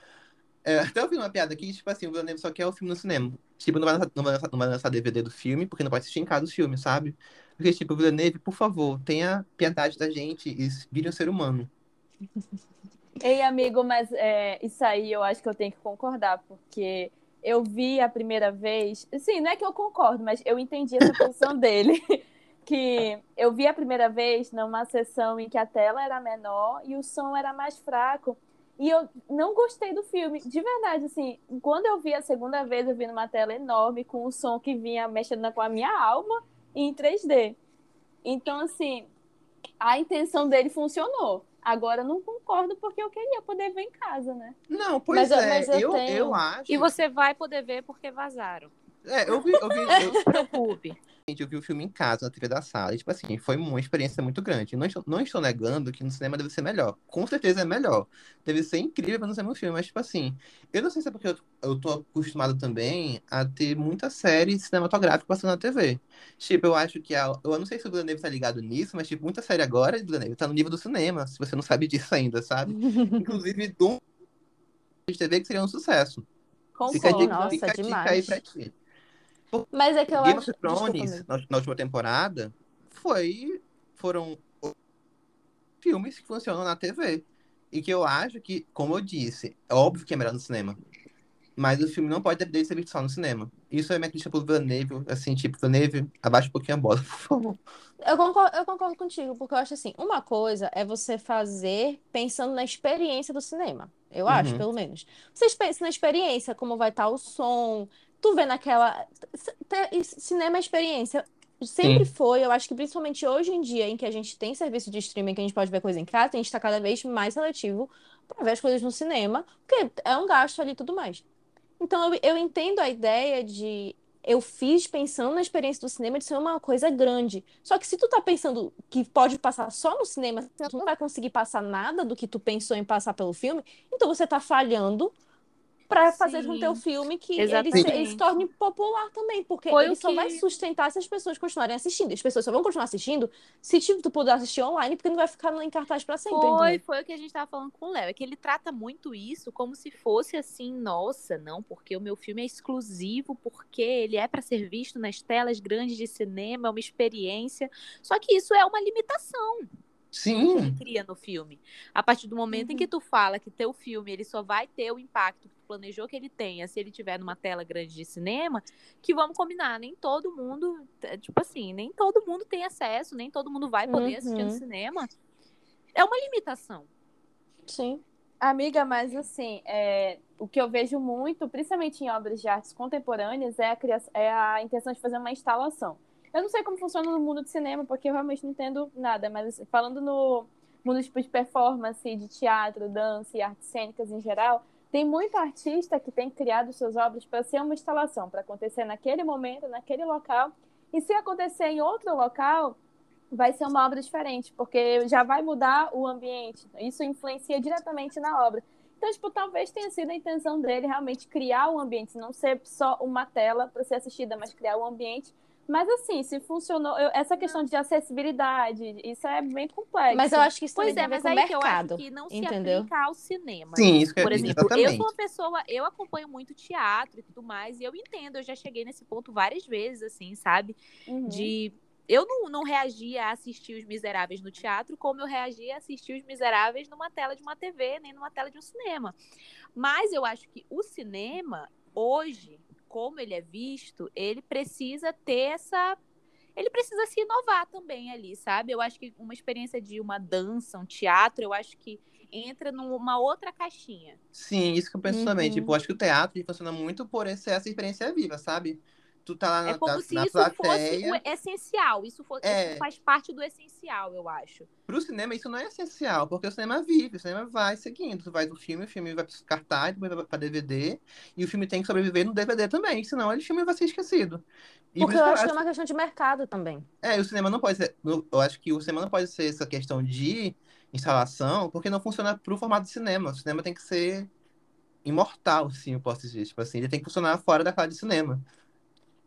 É, até eu vi uma piada aqui, tipo assim, o Villeneuve só quer o filme no cinema. Tipo, não vai, lançar, não, vai lançar, não vai lançar DVD do filme, porque não pode assistir em casa o filme, sabe? Porque, tipo, Villeneuve, por favor, tenha piedade da gente e vire um ser humano. Ei, amigo, mas é, isso aí eu acho que eu tenho que concordar, porque eu vi a primeira vez. Sim, não é que eu concordo, mas eu entendi essa posição dele. Que eu vi a primeira vez numa sessão em que a tela era menor e o som era mais fraco. E eu não gostei do filme, de verdade, assim. Quando eu vi a segunda vez, eu vi numa tela enorme, com um som que vinha mexendo com a minha alma em 3D. Então, assim, a intenção dele funcionou. Agora eu não concordo porque eu queria poder ver em casa, né? Não, pois Mas é, mas eu eu, tenho- eu acho. E você vai poder ver porque vazaram. É, eu vi, eu vi, eu, Não se preocupe. Eu vi o filme em casa, na TV da sala, e, tipo assim, foi uma experiência muito grande. Não estou, não estou negando que no cinema deve ser melhor. Com certeza é melhor. Deve ser incrível no cinema um filme, mas, tipo assim, eu não sei se é porque eu, eu tô acostumado também a ter muita série cinematográfica passando na TV. Tipo, eu acho que a, eu não sei se o Villeneuve tá ligado nisso, mas, tipo, muita série agora, Villeneuve, tá no nível do cinema, se você não sabe disso ainda, sabe? Inclusive, do de TV que seria um sucesso. Fica a Concordo. dica, Nossa, fica a dica aí pra ti. Mas é que eu Game acho. of Thrones, na, na última temporada, foi, foram filmes que funcionam na TV. E que eu acho que, como eu disse, é óbvio que é melhor no cinema. Mas o filme não pode depender de ser visto só no cinema. Isso é minha crítica pro Villeneuve, assim, tipo, Villeneuve, abaixa um pouquinho a bola, por favor. Eu concordo, eu concordo contigo, porque eu acho assim, uma coisa é você fazer pensando na experiência do cinema. Eu acho, Uhum. pelo menos. Vocês pensam na experiência, como vai estar o som, tu vê naquela. Cinema é experiência. Sempre foi, eu acho que principalmente hoje em dia, em que a gente tem serviço de streaming, que a gente pode ver coisa em casa, a gente está cada vez mais seletivo para ver as coisas no cinema, porque é um gasto ali e tudo mais. Então, eu, eu entendo a ideia de eu fiz pensando na experiência do cinema de ser uma coisa grande. Só que se tu tá pensando que pode passar só no cinema, tu não vai conseguir passar nada do que tu pensou em passar pelo filme, então você tá falhando pra fazer com teu filme que ele ele se torne popular também, porque Foi ele o só que- vai sustentar se as pessoas continuarem assistindo. As pessoas só vão continuar assistindo se tipo, tu puder assistir online, porque não vai ficar em cartaz pra sempre, Foi, entendeu? foi o que a gente tava falando com o Léo. É que ele trata muito isso como se fosse assim, nossa, não, porque o meu filme é exclusivo, porque ele é pra ser visto nas telas grandes de cinema, é uma experiência. Só que isso é uma limitação que Sim. ele cria no filme. A partir do momento em que tu fala que teu filme ele só vai ter o impacto que tu planejou que ele tenha se ele tiver numa tela grande de cinema, que vamos combinar, nem todo mundo, é, tipo assim, nem todo mundo tem acesso, nem todo mundo vai poder assistir no Uhum. cinema. É uma limitação. Sim. Amiga, mas assim, é, o que eu vejo muito, principalmente em obras de artes contemporâneas, é a, criação, é a intenção de fazer uma instalação. Eu não sei como funciona no mundo de cinema, porque eu realmente não entendo nada, mas assim, falando no mundo tipo, de performance, de teatro, dança e artes cênicas em geral, tem muito artista que tem criado suas obras para ser uma instalação, para acontecer naquele momento, naquele local. E se acontecer em outro local, vai ser uma obra diferente, porque já vai mudar o ambiente. Isso influencia diretamente na obra. Então, tipo, talvez tenha sido a intenção dele realmente criar um ambiente, não ser só uma tela para ser assistida, mas criar um ambiente. Mas assim, se funcionou, eu- essa questão de acessibilidade, isso é bem complexo. Mas eu acho que isso Pois é, mas aí com o que eu mercado. acho que não se entendeu? aplica ao cinema. Sim, isso que Por é exemplo, eu exatamente. sou uma pessoa, eu acompanho muito teatro e tudo mais, e eu entendo, eu já cheguei nesse ponto várias vezes, assim, sabe? Uhum. De. Eu não, não reagia a assistir Os Miseráveis no teatro como eu reagia a assistir Os Miseráveis numa tela de uma TV, nem numa tela de um cinema. Mas eu acho que o cinema, hoje, como ele é visto, ele precisa ter essa. Ele precisa se inovar também ali, sabe? Eu acho que uma experiência de uma dança, um teatro, eu acho que entra numa outra caixinha. Sim, isso que eu penso também. Uhum. Tipo, eu acho que o teatro funciona muito por essa essa experiência viva, sabe? Tu tá lá na, É como na, se na isso plateia. fosse o essencial. Isso, fosse, É. isso faz parte do essencial, eu acho. Pro cinema, isso não é essencial, porque o cinema vive, o cinema vai seguindo. Tu vai do filme, o filme vai pro cartaz, depois vai pra DVD, e o filme tem que sobreviver no DVD também, senão o filme vai ser esquecido. E por Porque eu acho que é uma questão de mercado também. É, o cinema não pode ser. Eu acho que o cinema não pode ser essa questão de instalação, porque não funciona pro formato de cinema. O cinema tem que ser imortal, assim, eu posso dizer. Tipo assim, ele tem que funcionar fora da classe de cinema.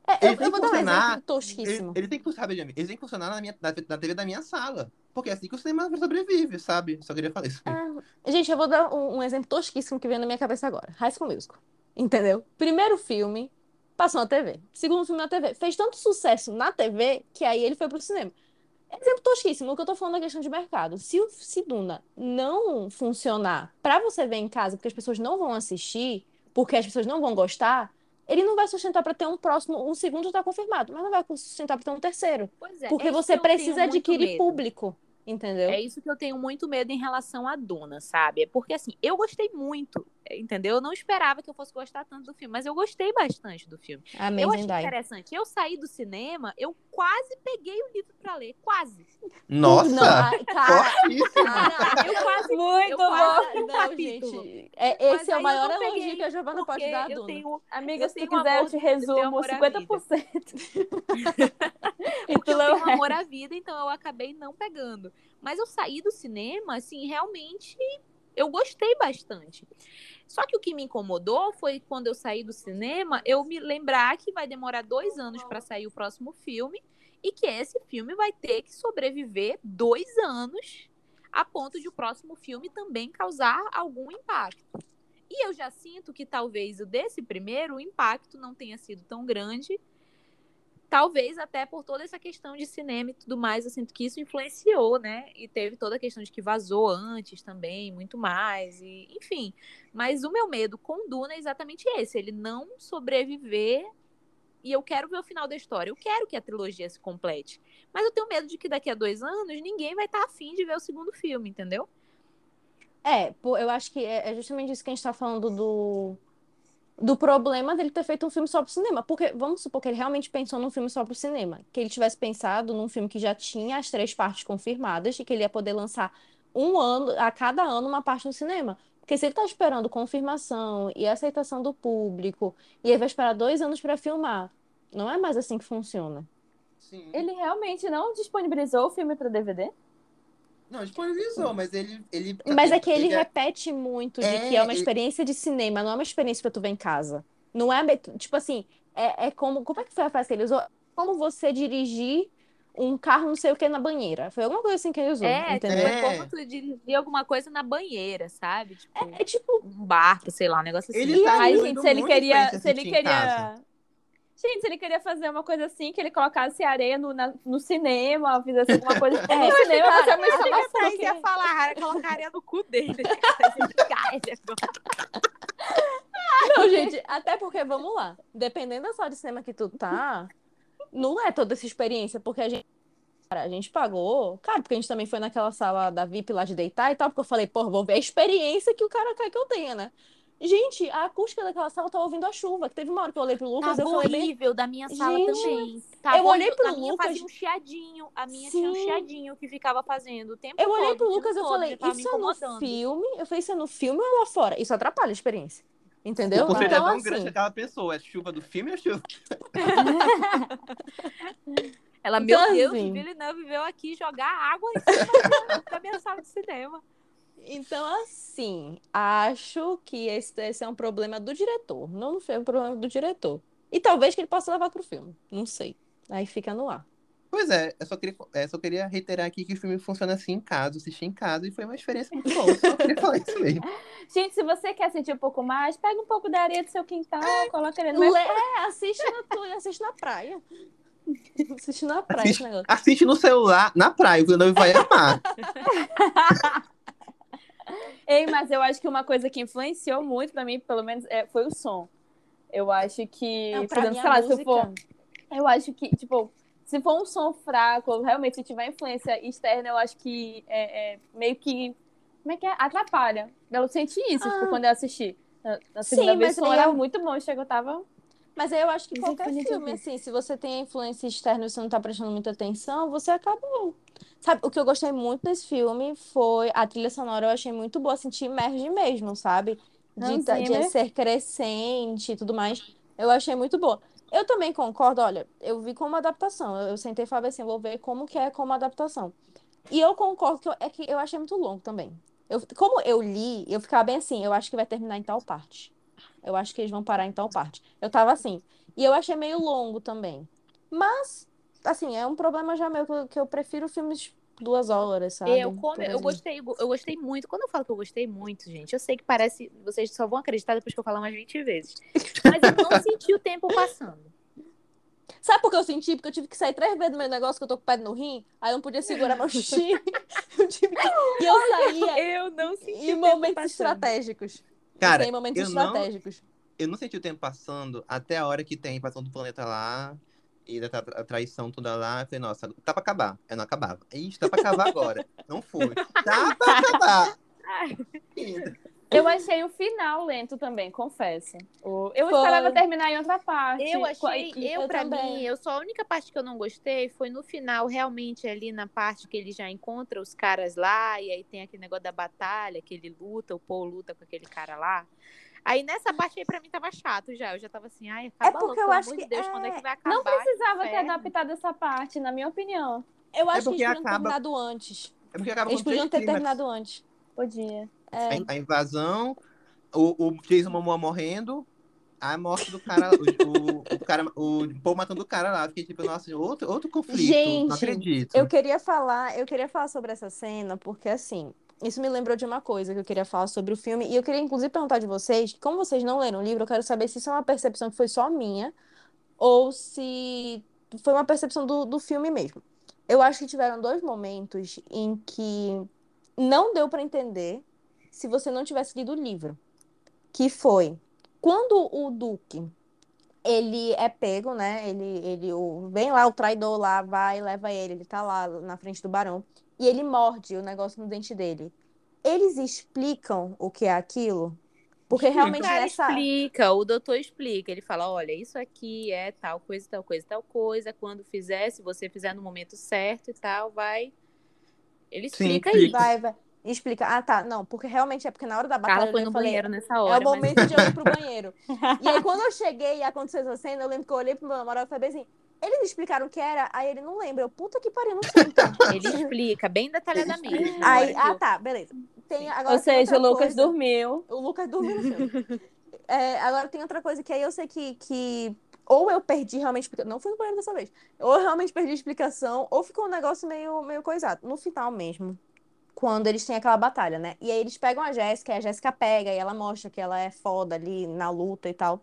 É, Ele eu, eu vou dar um funcionar- exemplo tosquíssimo. Ele, ele tem que, sabe, Jamie, ele tem que funcionar na, minha, na, na TV da minha sala. Porque é assim que o cinema sobrevive, sabe? Só queria falar isso. Ah, gente, eu vou dar um, um exemplo tosquíssimo que vem na minha cabeça agora. High School Musical. Entendeu? Primeiro filme, passou na TV. Segundo filme na TV. Fez tanto sucesso na TV que aí ele foi pro cinema. Exemplo tosquíssimo, o que eu tô falando é questão de mercado. Se o se Duna não funcionar pra você ver em casa, porque as pessoas não vão assistir, porque as pessoas não vão gostar, ele não vai sustentar pra ter um próximo, um segundo já tá confirmado, mas não vai sustentar pra ter um terceiro. Pois é. Porque é você precisa adquirir público, entendeu? É isso que eu tenho muito medo em relação a Duna, sabe? É porque assim, eu gostei muito, entendeu? Eu não esperava que eu fosse gostar tanto do filme, mas eu gostei bastante do filme. Amém, eu achei interessante. Eu saí do cinema, eu quase peguei o livro pra ler, quase. Nossa! Não, cara! Cara, eu quase Muito eu bom. quase um não, capítulo. gente. É, esse é o maior não elogio peguei, que a Giovana pode dar a tenho Amiga, Eu se tu quiser, eu te resumo amor à vida. 50%. e Porque tu eu tenho amor à vida, então eu acabei não pegando. Mas eu saí do cinema, assim, realmente eu gostei bastante. Só que o que me incomodou foi quando eu saí do cinema, eu me lembrar que vai demorar dois anos para sair o próximo filme e que esse filme vai ter que sobreviver dois anos a ponto de o próximo filme também causar algum impacto. E eu já sinto que talvez o desse primeiro, o impacto não tenha sido tão grande Talvez até por toda essa questão de cinema e tudo mais, eu sinto que isso influenciou, né? E teve toda a questão de que vazou antes também, muito mais, e enfim. Mas o meu medo com Duna é exatamente esse, ele não sobreviver e eu quero ver o final da história. Eu quero que a trilogia se complete. Mas eu tenho medo de que daqui a dois anos ninguém vai estar afim de ver o segundo filme, entendeu? É, eu acho que é é justamente isso que a gente tá falando do, do problema dele ter feito um filme só pro cinema. Porque vamos supor que ele realmente pensou num filme só pro cinema. Que ele tivesse pensado num filme que já tinha as três partes confirmadas e que ele ia poder lançar um ano, a cada ano, uma parte no cinema. Porque se ele tá esperando confirmação e aceitação do público, e ele vai esperar dois anos pra filmar, não é mais assim que funciona. Sim. Ele realmente não disponibilizou o filme para DVD? Não, disponibilizou, mas ele. ele Mas é que ele é- repete muito de É, que é uma ele- experiência de cinema, não é uma experiência pra tu ver em casa. Não é, tipo assim, é, é como. Como é que foi a frase que ele usou? Como você dirigir um carro, não sei o que, na banheira. Foi alguma coisa assim que ele usou, É, tipo, entendeu? é É. como tu dirigir alguma coisa na banheira, sabe? Tipo, É tipo, um barco, sei lá, um negócio assim. Ele tá gente, se ele queria. Se ele casa. queria. Gente, se ele queria fazer uma coisa assim, que ele colocasse areia no, na- no cinema, fizesse alguma coisa assim, no cinema, cara, você é muito a mais Thaís porque- ia falar, colocaria no cu dele. Não, gente, até porque, vamos lá, dependendo da sala de cinema que tu tá, não é toda essa experiência, porque a gente, cara, a gente pagou, cara, porque a gente também foi naquela sala da VIP lá de deitar e tal, porque eu falei, pô, vou ver a experiência que o cara quer que eu tenha, né? Gente, a acústica daquela sala tava ouvindo a chuva, que teve uma hora que eu olhei pro Lucas, Tava eu falei horrível, da minha sala Gente, também. Tava eu olhei pro a minha Lucas- fazia um chiadinho. A minha tinha um Sim. chiadinho que ficava fazendo o tempo eu olhei todo, pro Lucas eu todo, falei, isso é no filme? Eu falei, isso é no filme ou é lá fora? Isso atrapalha a experiência. Entendeu? O conselho Então, é tão assim, grande que ela pensou: é chuva do filme ou chuva? Ela, meu Então, Deus, assim- o Villeneuve veio aqui jogar água em cima da minha sala de cinema. Então, assim, acho que esse, esse é um problema do diretor. Não filme, é um problema do diretor. E talvez que ele possa levar pro filme. Não sei. Aí fica no ar. Pois é, eu só queria, é, só queria reiterar aqui que o filme funciona assim em casa, assistir em casa, e foi uma experiência muito boa. Só queria falar isso mesmo. Gente, se você quer sentir um pouco mais, pega um pouco da areia do seu quintal, coloca ali no É, assiste na, assiste na praia. Assiste na praia Assiste- esse negócio. Assiste no celular, na praia, o Villeneuve vai amar. Ei, mas eu acho que uma coisa que influenciou muito pra mim, pelo menos, é, foi o som. Eu acho que, Não, pra sei lá, se eu música- for. Eu acho que, tipo, se for um som fraco, realmente se tiver influência externa, eu acho que é, é meio que. Como é que é? Atrapalha. Eu senti isso, tipo, Ah. quando eu assisti. Na, na segunda Sim, vez, mas o som era eu- muito bom. Chegou, tava. Mas aí eu acho que qualquer filme, assim, se você tem a influência externa e você não tá prestando muita atenção, você acaba. Sabe, o que eu gostei muito desse filme foi a trilha sonora, eu achei muito boa, assim, te imerge mesmo, sabe? De, de Zimmer. ser crescente e tudo mais. Eu achei muito boa. Eu também concordo, olha, eu vi como adaptação. Eu, eu sentei e falei assim, vou ver como que é como adaptação. E eu concordo que eu, é que eu achei muito longo também. Eu, como eu li, eu ficava bem assim, eu acho que vai terminar em tal parte. Eu acho que eles vão parar em tal parte. Eu tava assim. E eu achei meio longo também. Mas, assim, é um problema já meu, que eu, que eu prefiro filmes duas horas, sabe? Eu, como, eu gostei, eu gostei muito. Quando eu falo que eu gostei muito, gente, eu sei que parece. Vocês só vão acreditar depois que eu falar umas 20 vezes. Mas eu não senti o tempo passando. Sabe por que eu senti? Porque eu tive que sair três vezes do meu negócio que eu tô com o pé no rim. Aí eu não podia segurar meu xixi. Eu tive que... E eu saía Eu não senti em o tempo momentos passando. estratégicos. Cara, eu em momentos eu não, estratégicos. eu não senti o tempo passando até a hora que tem invasão do planeta lá e da tra- a traição toda lá. Eu falei, nossa, tá pra acabar. Eu não acabava. Ixi, tá pra acabar agora. Não foi. Tá pra acabar. Eu achei o final lento também, confesso. Eu Foi. esperava terminar em outra parte. Eu achei, eu, eu pra também. mim, eu só a única parte que eu não gostei foi no final, realmente ali na parte que ele já encontra os caras lá, e aí tem aquele negócio da batalha, que ele luta, o Paul luta com aquele cara lá. Aí nessa parte aí pra mim tava chato já, eu já tava assim, ai, acaba É porque logo, eu pelo acho amor de que Deus, é- quando é que vai acabar? Não precisava ter adaptado essa parte, na minha opinião. Eu acho que porque eles podiam ter acaba- terminado antes. É porque acaba Eles podiam ter clímax. terminado antes. Podia. É, A, a invasão, o, o Jason Momoa morrendo, a morte do cara, o, o, o cara, o Paul matando o cara lá. Fiquei tipo, nossa, outro, outro conflito. Gente, não acredito. Eu queria falar, eu queria falar sobre essa cena, porque assim, isso me lembrou de uma coisa que eu queria falar sobre o filme, e eu queria inclusive perguntar de vocês, como vocês não leram o livro, eu quero saber se isso é uma percepção que foi só minha, ou se foi uma percepção do, do filme mesmo. Eu acho que tiveram dois momentos em que não deu pra entender se você não tivesse lido o livro, que foi quando o Duque ele é pego, né? Ele, ele o, vem lá, o traidor lá, vai, leva ele, ele tá lá na frente do barão, e ele morde o negócio no dente dele. Eles explicam o que é aquilo? Porque realmente O cara nessa. explica, o doutor explica. Ele fala: olha, isso aqui é tal coisa, tal coisa, tal coisa. Quando fizer, se você fizer no momento certo e tal, vai. Ele Sim, explica explica. isso. Vai, vai. explica. Ah, tá. Não, porque realmente é porque na hora da batalha Carla foi eu no falei, banheiro nessa É hora. o mas- momento de eu ir pro banheiro. E aí, quando eu cheguei e aconteceu essa cena, eu lembro que eu olhei pro meu namorado e falei assim: eles explicaram o que era? Aí ele não lembra. Eu, puta que pariu, não sei então. Ele explica bem detalhadamente. na Aí, ah, tá, beleza. Tem, agora Ou tem seja, o Lucas coisa. dormiu. O Lucas dormiu no filme. É, agora tem outra coisa que aí eu sei que, que ou eu perdi realmente, não fui no banheiro dessa vez, ou eu realmente perdi a explicação, ou ficou um negócio meio, meio coisado. No final mesmo, quando eles têm aquela batalha, né? E aí eles pegam a Jéssica, e a Jéssica pega, e ela mostra que ela é foda ali na luta e tal.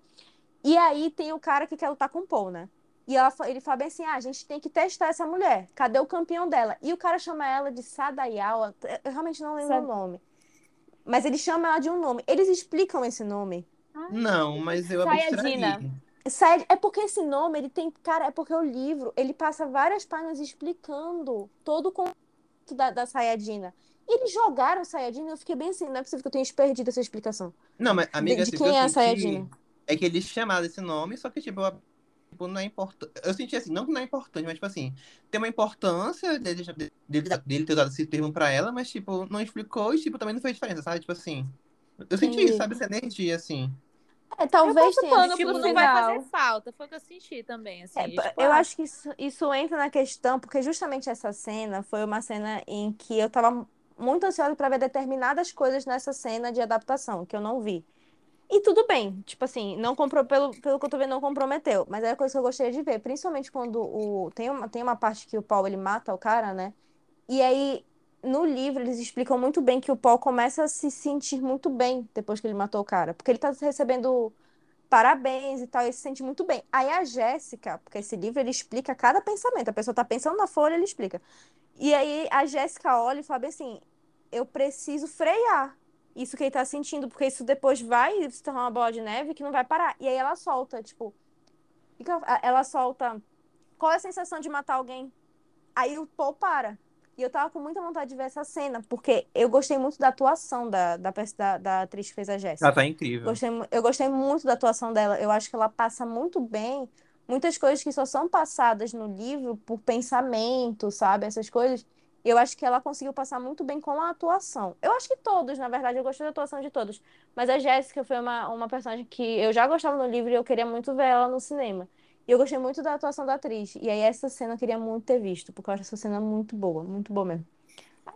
E aí tem o cara que quer lutar com o Paul, né? E ela, ele fala bem assim: ah, a gente tem que testar essa mulher. Cadê o campeão dela? E o cara chama ela de Sadayawa. Eu realmente não lembro Sad- o nome. Mas ele chama ela de um nome. Eles explicam esse nome. Não, mas eu Sayajina. abstraí. Sério, é porque esse nome, ele tem. Cara, é porque o livro, ele passa várias páginas explicando todo o conceito da, da Sayajina. E eles jogaram Sayajina e eu fiquei bem assim, não é possível que eu tenha perdido essa explicação. Não, mas amiga, de assim, o quem é a Sayajina? É que eles chamaram esse nome, só que, tipo, eu- tipo, não é importante. Eu senti assim, não que não é importante, mas, tipo assim, tem uma importância dele, dele, dele ter usado esse termo pra ela, mas, tipo, não explicou e, tipo, também não fez diferença, sabe? Tipo assim. Eu senti isso, sabe? Essa energia, assim. É, talvez tenha. pano Tipo, não vai fazer falta. Foi o que eu senti também, assim. É, tipo, eu ah, acho que isso, isso entra na questão, porque justamente essa cena foi uma cena em que eu tava muito ansiosa para ver determinadas coisas nessa cena de adaptação, que eu não vi. E tudo bem, tipo assim, não comprou, pelo, pelo que eu tô vendo, não comprometeu. Mas era coisa que eu gostaria de ver, principalmente quando o. Tem uma, tem uma parte que o Paul ele mata o cara, né? E aí, no livro, eles explicam muito bem que o Paul começa a se sentir muito bem depois que ele matou o cara. Porque ele tá recebendo parabéns e tal, ele se sente muito bem. Aí a Jéssica, porque esse livro ele explica cada pensamento, a pessoa tá pensando na folha, ele explica. E aí a Jéssica olha e fala bem assim: eu preciso frear isso que ele tá sentindo, porque isso depois vai se tornar uma bola de neve que não vai parar. E aí ela solta, tipo, ela- solta. Qual é a sensação de matar alguém? Aí o Paul para. E eu tava com muita vontade de ver essa cena, porque eu gostei muito da atuação da, da, da, da atriz que fez a Jéssica. Ela tá incrível. Gostei, eu gostei muito da atuação dela. Eu acho que ela passa muito bem muitas coisas que só são passadas no livro por pensamento, sabe? Essas coisas. Eu acho que ela conseguiu passar muito bem com a atuação. Eu acho que todos, na verdade, eu gostei da atuação de todos. Mas a Jéssica foi uma, uma personagem que eu já gostava no livro e eu queria muito ver ela no cinema. E eu gostei muito da atuação da atriz. E aí essa cena eu queria muito ter visto, porque eu acho essa cena muito boa, muito boa mesmo.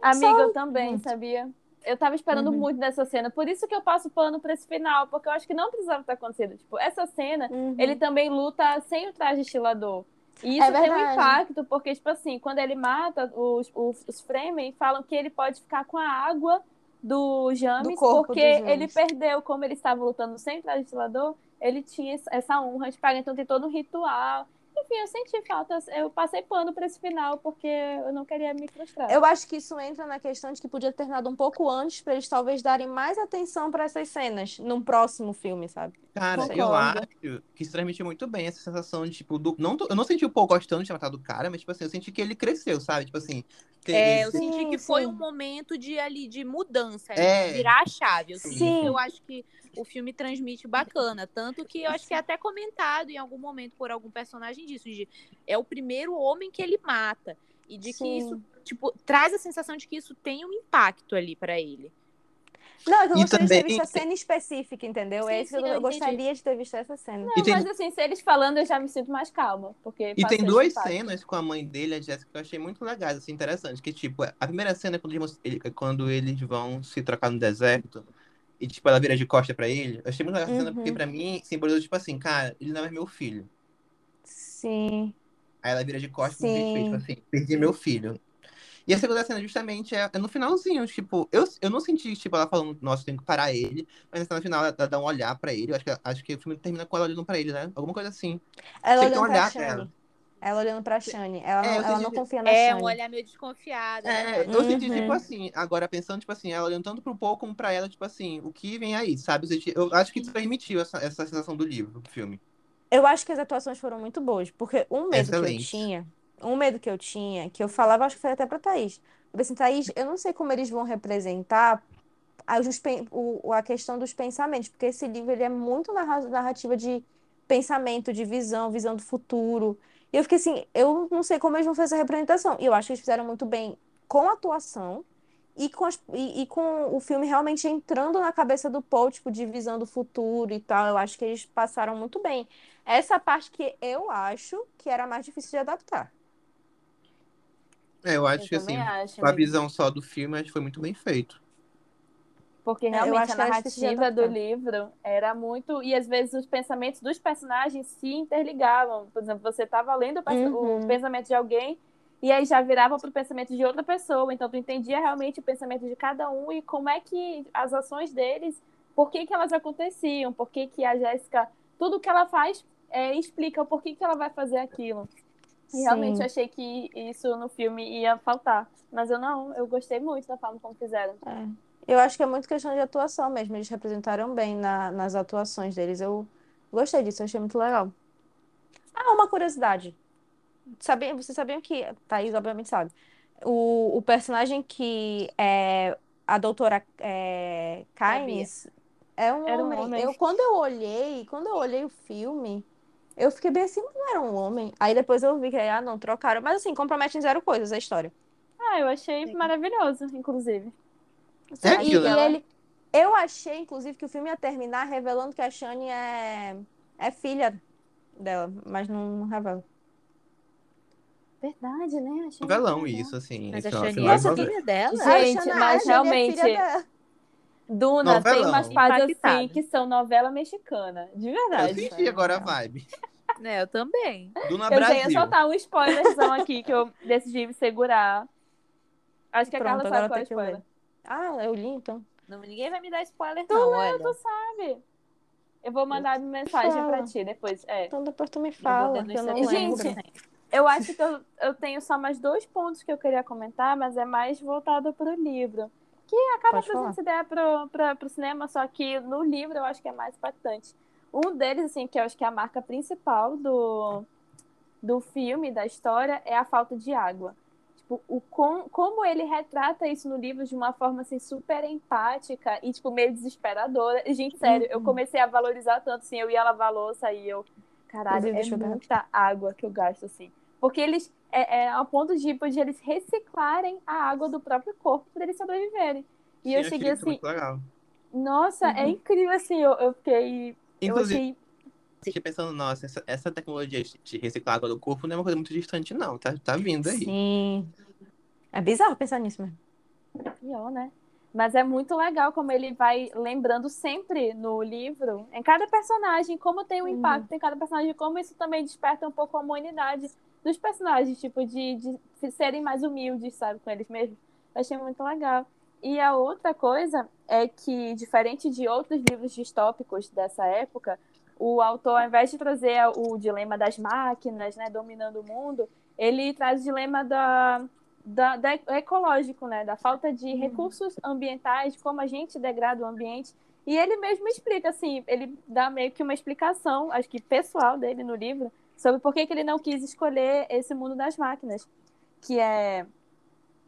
Amiga, Só eu também, muito. sabia? Eu tava esperando Uhum. muito dessa cena, por isso que eu passo pano pra esse final, porque eu acho que não precisava ter acontecido. Tipo, essa cena, Uhum. ele também luta sem o traje estilador. E isso É tem um impacto, porque, tipo assim, quando ele mata, os, os, os Fremen falam que ele pode ficar com a água do James, Do porque do James. ele perdeu, como ele estava lutando sem o traje estilador, ele tinha essa honra de pagar, então tem todo um ritual. Enfim, eu senti falta, eu passei pano pra esse final, porque eu não queria me frustrar. Eu acho que isso entra na questão de que podia ter terminado um pouco antes para eles talvez darem mais atenção para essas cenas num próximo filme, sabe? Cara, eu Concordo. acho que isso transmitiu muito bem essa sensação de, tipo, do... não, tô- eu não senti o Paul gostando de ter matado o cara, mas, tipo assim, eu senti que ele cresceu, sabe? Tipo assim, ter É, eu esse- senti Sim, que foi sim. um momento de ali de mudança, É. de virar a chave. Eu Sim. eu acho que o filme transmite bacana, tanto que eu acho que é até comentado em algum momento por algum personagem disso, de é o primeiro homem que ele mata e de que Sim. isso tipo traz a sensação de que isso tem um impacto ali pra ele. Não, é que eu gostaria de ter também- visto a cena específica, entendeu? Sim, é isso que eu, eu gostaria de ter visto essa cena. Não, E tem- mas assim, se eles falando, eu já me sinto mais calma. Porque E tem duas impacto. cenas com a mãe dele, a Jéssica, que eu achei muito legais, assim, interessantes. Que, tipo, a primeira cena é quando eles, ele- é quando eles vão se trocar no deserto e, tipo, ela vira de costa pra ele. Eu achei muito legal essa cena porque, Uhum. pra mim, simbolizou, tipo assim, cara, ele não é meu filho. Sim. Aí ela vira de costas com desfecho, tipo assim, perdi meu filho. E a segunda cena, justamente, é, é no finalzinho, tipo, eu, eu não senti, tipo, ela falando, nossa, tem que parar ele, mas no final ela, ela dá um olhar pra ele, eu acho que, acho que o filme termina com ela olhando pra ele, né? Alguma coisa assim. Ela olhando pra olhar Shane. dela. Ela olhando pra Shane. Ela, É, não, ela não senti- confia na É Shane. um olhar meio desconfiado. É, né? eu senti, Uhum. tipo assim, agora pensando, tipo assim, ela olhando tanto pro Paul como pra ela, tipo assim, o que vem aí, sabe? Eu senti- acho que isso transmitiu essa, essa sensação do livro, do filme. Eu acho que as atuações foram muito boas, porque um medo que eu Excelente. tinha, um medo que eu tinha, que eu falava, acho que foi até pra Thaís. Eu falei assim, Thaís, eu não sei como eles vão representar a, os pen- o- a questão dos pensamentos, porque esse livro ele é muito narra- narrativa de pensamento, de visão, visão do futuro. E eu fiquei assim, eu não sei como eles vão fazer essa representação. E eu acho que eles fizeram muito bem com a atuação e com, as- e, e com o filme realmente entrando na cabeça do Paul, tipo, de visão do futuro e tal. Eu acho que eles passaram muito bem. Essa parte que eu acho que era mais difícil de adaptar. É, eu acho Eu que assim, acho, com a visão só do filme, acho que foi muito bem feito. Porque realmente a que narrativa do adaptar. livro era muito. E às vezes os pensamentos dos personagens se interligavam. Por exemplo, você estava lendo o Uhum. o pensamento de alguém e aí já virava para o pensamento de outra pessoa. Então tu entendia realmente o pensamento de cada um e como é que as ações deles, por que, que elas aconteciam, por que, que a Jéssica, tudo que ela faz é, explica o porquê que ela vai fazer aquilo. E realmente Sim. eu achei que isso no filme ia faltar. Mas eu não, eu gostei muito da forma como fizeram. É. Eu acho que é muito questão de atuação mesmo. Eles representaram bem na- nas atuações deles. Eu gostei disso, eu achei muito legal. Ah, uma curiosidade. Sabia, vocês sabiam que. Thaís, obviamente, sabe. O, o personagem que é a doutora é, Kynes é um Era um homem. homem. Eu, quando eu olhei, quando eu olhei o filme, eu fiquei bem assim, não era um homem. Aí depois eu vi que, ah, não, trocaram. Mas assim, compromete em zero coisas a história. Ah, eu achei maravilhoso, inclusive. É E, aquilo, e né? ele, eu achei, inclusive, que o filme ia terminar revelando que a Shani é, é filha dela, mas não, não revela. Verdade, né? Achei muito legal. isso, assim. Mas a esse é Shani é a filha dela? Gente, A mas a é realmente- da- Duna tem Novelão. umas partes assim que são novela mexicana. De Eu verdade. senti agora a vibe. É, eu também. Duna Eu já ia Brasil. soltar um spoilerzão aqui que eu decidi me segurar. Acho que a Pronto, Carla agora sabe qual é o tem spoiler. Ah, eu li então. Não, ninguém vai me dar spoiler, não, olha. Tu sabe? Eu vou mandar mensagem Fala. pra ti depois. É. Então depois tu me Eu fala, que eu não lembro. Gente, Eu acho que eu, eu tenho só mais dois pontos que eu queria comentar, mas é mais voltado pro livro. Que acaba trazendo essa ideia pro, pra, pro cinema, só que no livro eu acho que é mais impactante. Um deles, assim, que eu acho que é a marca principal do, do filme, da história, é a falta de água. Tipo, o com, como ele retrata isso no livro de uma forma, assim, super empática e, tipo, meio desesperadora. Gente, sério, eu Uhum. comecei a valorizar tanto, assim, eu ia lavar a louça e eu... Caralho, é deixa eu ver muita água que eu gasto, assim. Porque eles, é, é ao ponto de, tipo, de eles reciclarem a água do próprio corpo para eles sobreviverem. E Sim, eu achei cheguei assim, muito legal. nossa, é incrível, assim, eu, eu fiquei... Eu Inclusive, achei fiquei pensando, nossa, essa, essa tecnologia de reciclar água do corpo não é uma coisa muito distante, não. Tá, tá vindo aí. Sim. É bizarro pensar nisso mesmo. pior, né? Mas é muito legal como ele vai lembrando sempre no livro, em cada personagem, como tem um Uhum. impacto em cada personagem, como isso também desperta um pouco a humanidade dos personagens, tipo, de, de serem mais humildes, sabe, com eles mesmos. Eu achei muito legal. E a outra coisa é que, diferente de outros livros distópicos dessa época, o autor, ao invés de trazer o dilema das máquinas, né, dominando o mundo, ele traz o dilema da, da, da ecológico, né, da falta de recursos ambientais, como a gente degrada o ambiente. E ele mesmo explica, assim, ele dá meio que uma explicação, acho que pessoal dele no livro, sobre por que, que ele não quis escolher esse mundo das máquinas, que é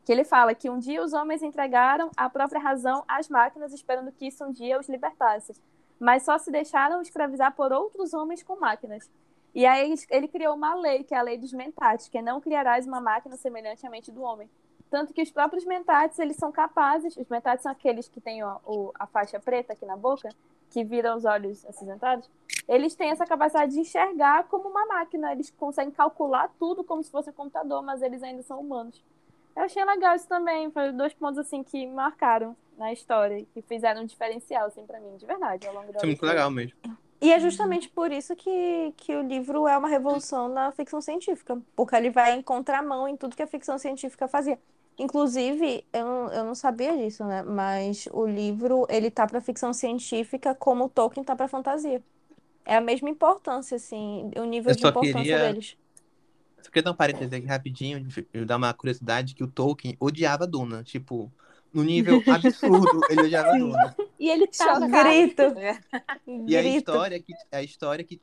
que ele fala que um dia os homens entregaram a própria razão às máquinas, esperando que isso um dia os libertasse, mas só se deixaram escravizar por outros homens com máquinas. E aí ele, criou uma lei, que é a lei dos mentats, que é não criarás uma máquina semelhante à mente do homem. Tanto que os próprios mentats, eles são capazes, os mentats são aqueles que têm ó, o, a faixa preta aqui na boca, que viram os olhos acinzentados, eles têm essa capacidade de enxergar como uma máquina, eles conseguem calcular tudo como se fosse um computador, mas eles ainda são humanos. Eu achei legal isso também, foi dois pontos assim que marcaram na história que fizeram um diferencial assim para mim, de verdade, ao longo da Isso é muito legal mesmo. E é justamente por isso que, que o livro é uma revolução na ficção científica, porque ele vai em contramão em tudo que a ficção científica fazia. Inclusive, eu, não- eu não sabia disso, né? Mas o livro, ele tá para ficção científica como o Tolkien tá para fantasia. É a mesma importância, assim, o nível Eu de importância queria- deles. Só queria dar um parênteses aqui rapidinho, eu dar uma curiosidade que o Tolkien odiava Duna. Tipo, no nível absurdo, ele odiava Duna. E ele tava grito. E a história que a história que o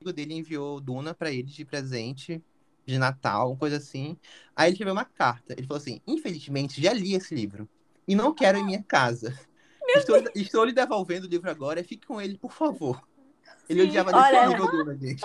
amigo dele enviou Duna pra ele de presente de Natal, coisa assim. Aí ele escreveu uma carta. Ele falou assim: "Infelizmente já li esse livro e não quero em minha casa. Estou, estou lhe devolvendo o livro agora, fique com ele, por favor." Ele odiava desse Olha- Duna, gente.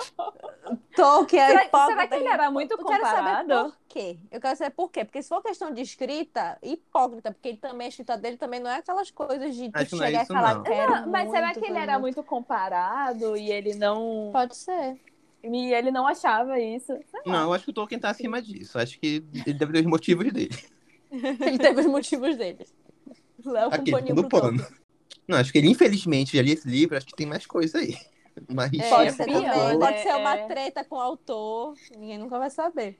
Tolkien é Será, será que ele era muito Eu quero saber comparado? Por quê? Eu quero saber por quê. Porque se for questão de escrita, hipócrita, porque ele também, a escrita dele também não é aquelas coisas de Acho é chegar e isso, falar, não. quero Não, mas será que ele era muito comparado e ele não. Pode ser. E ele não achava isso? Não, eu acho que o Tolkien tá acima disso. Acho que ele deve ter os motivos dele. Ele teve os motivos dele. Léo com Aqui, no pano. Não, acho que ele, infelizmente, já li esse livro, acho que tem mais coisa aí. Mas Pode É, ser pior, também. Pode ser uma É. treta com o autor. Ninguém nunca vai saber.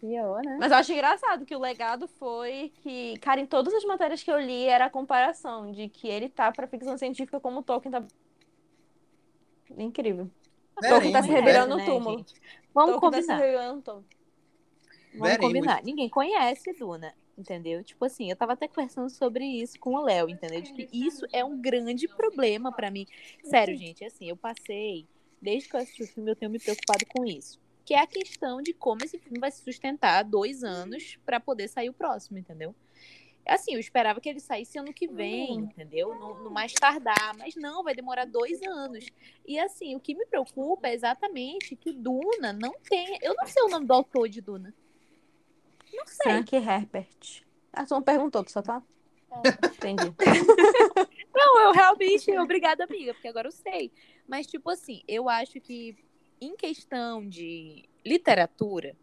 Pior, né? Mas eu acho engraçado que o legado foi que, cara, em todas as matérias que eu li era a comparação de que ele tá pra ficção científica como o Tolkien tá. Incrível. Tolkien tá se Veremos, revirando né, no túmulo. gente? Vamos Tolkien tá se combinar. no túmulo. Vamos combinar. Ninguém conhece Duna, entendeu? Tipo assim, eu tava até conversando sobre isso com o Léo, entendeu? De que isso é um grande problema pra mim. Sério, gente, assim, eu passei, desde que eu assisti o filme, eu tenho me preocupado com isso. Que é a questão de como esse filme vai se sustentar dois anos pra poder sair o próximo, entendeu? Assim, eu esperava que ele saísse ano que vem, entendeu? No, no mais tardar, mas não, vai demorar dois anos. E assim, o que me preocupa é exatamente que Duna não tem. Eu não sei o nome do autor de Duna. Não sei. Frank Herbert. Ah, tu não perguntou, tu só tá. Entendi. Não, eu realmente, obrigada, amiga, porque agora eu sei. Mas, tipo assim, eu acho que em questão de literatura,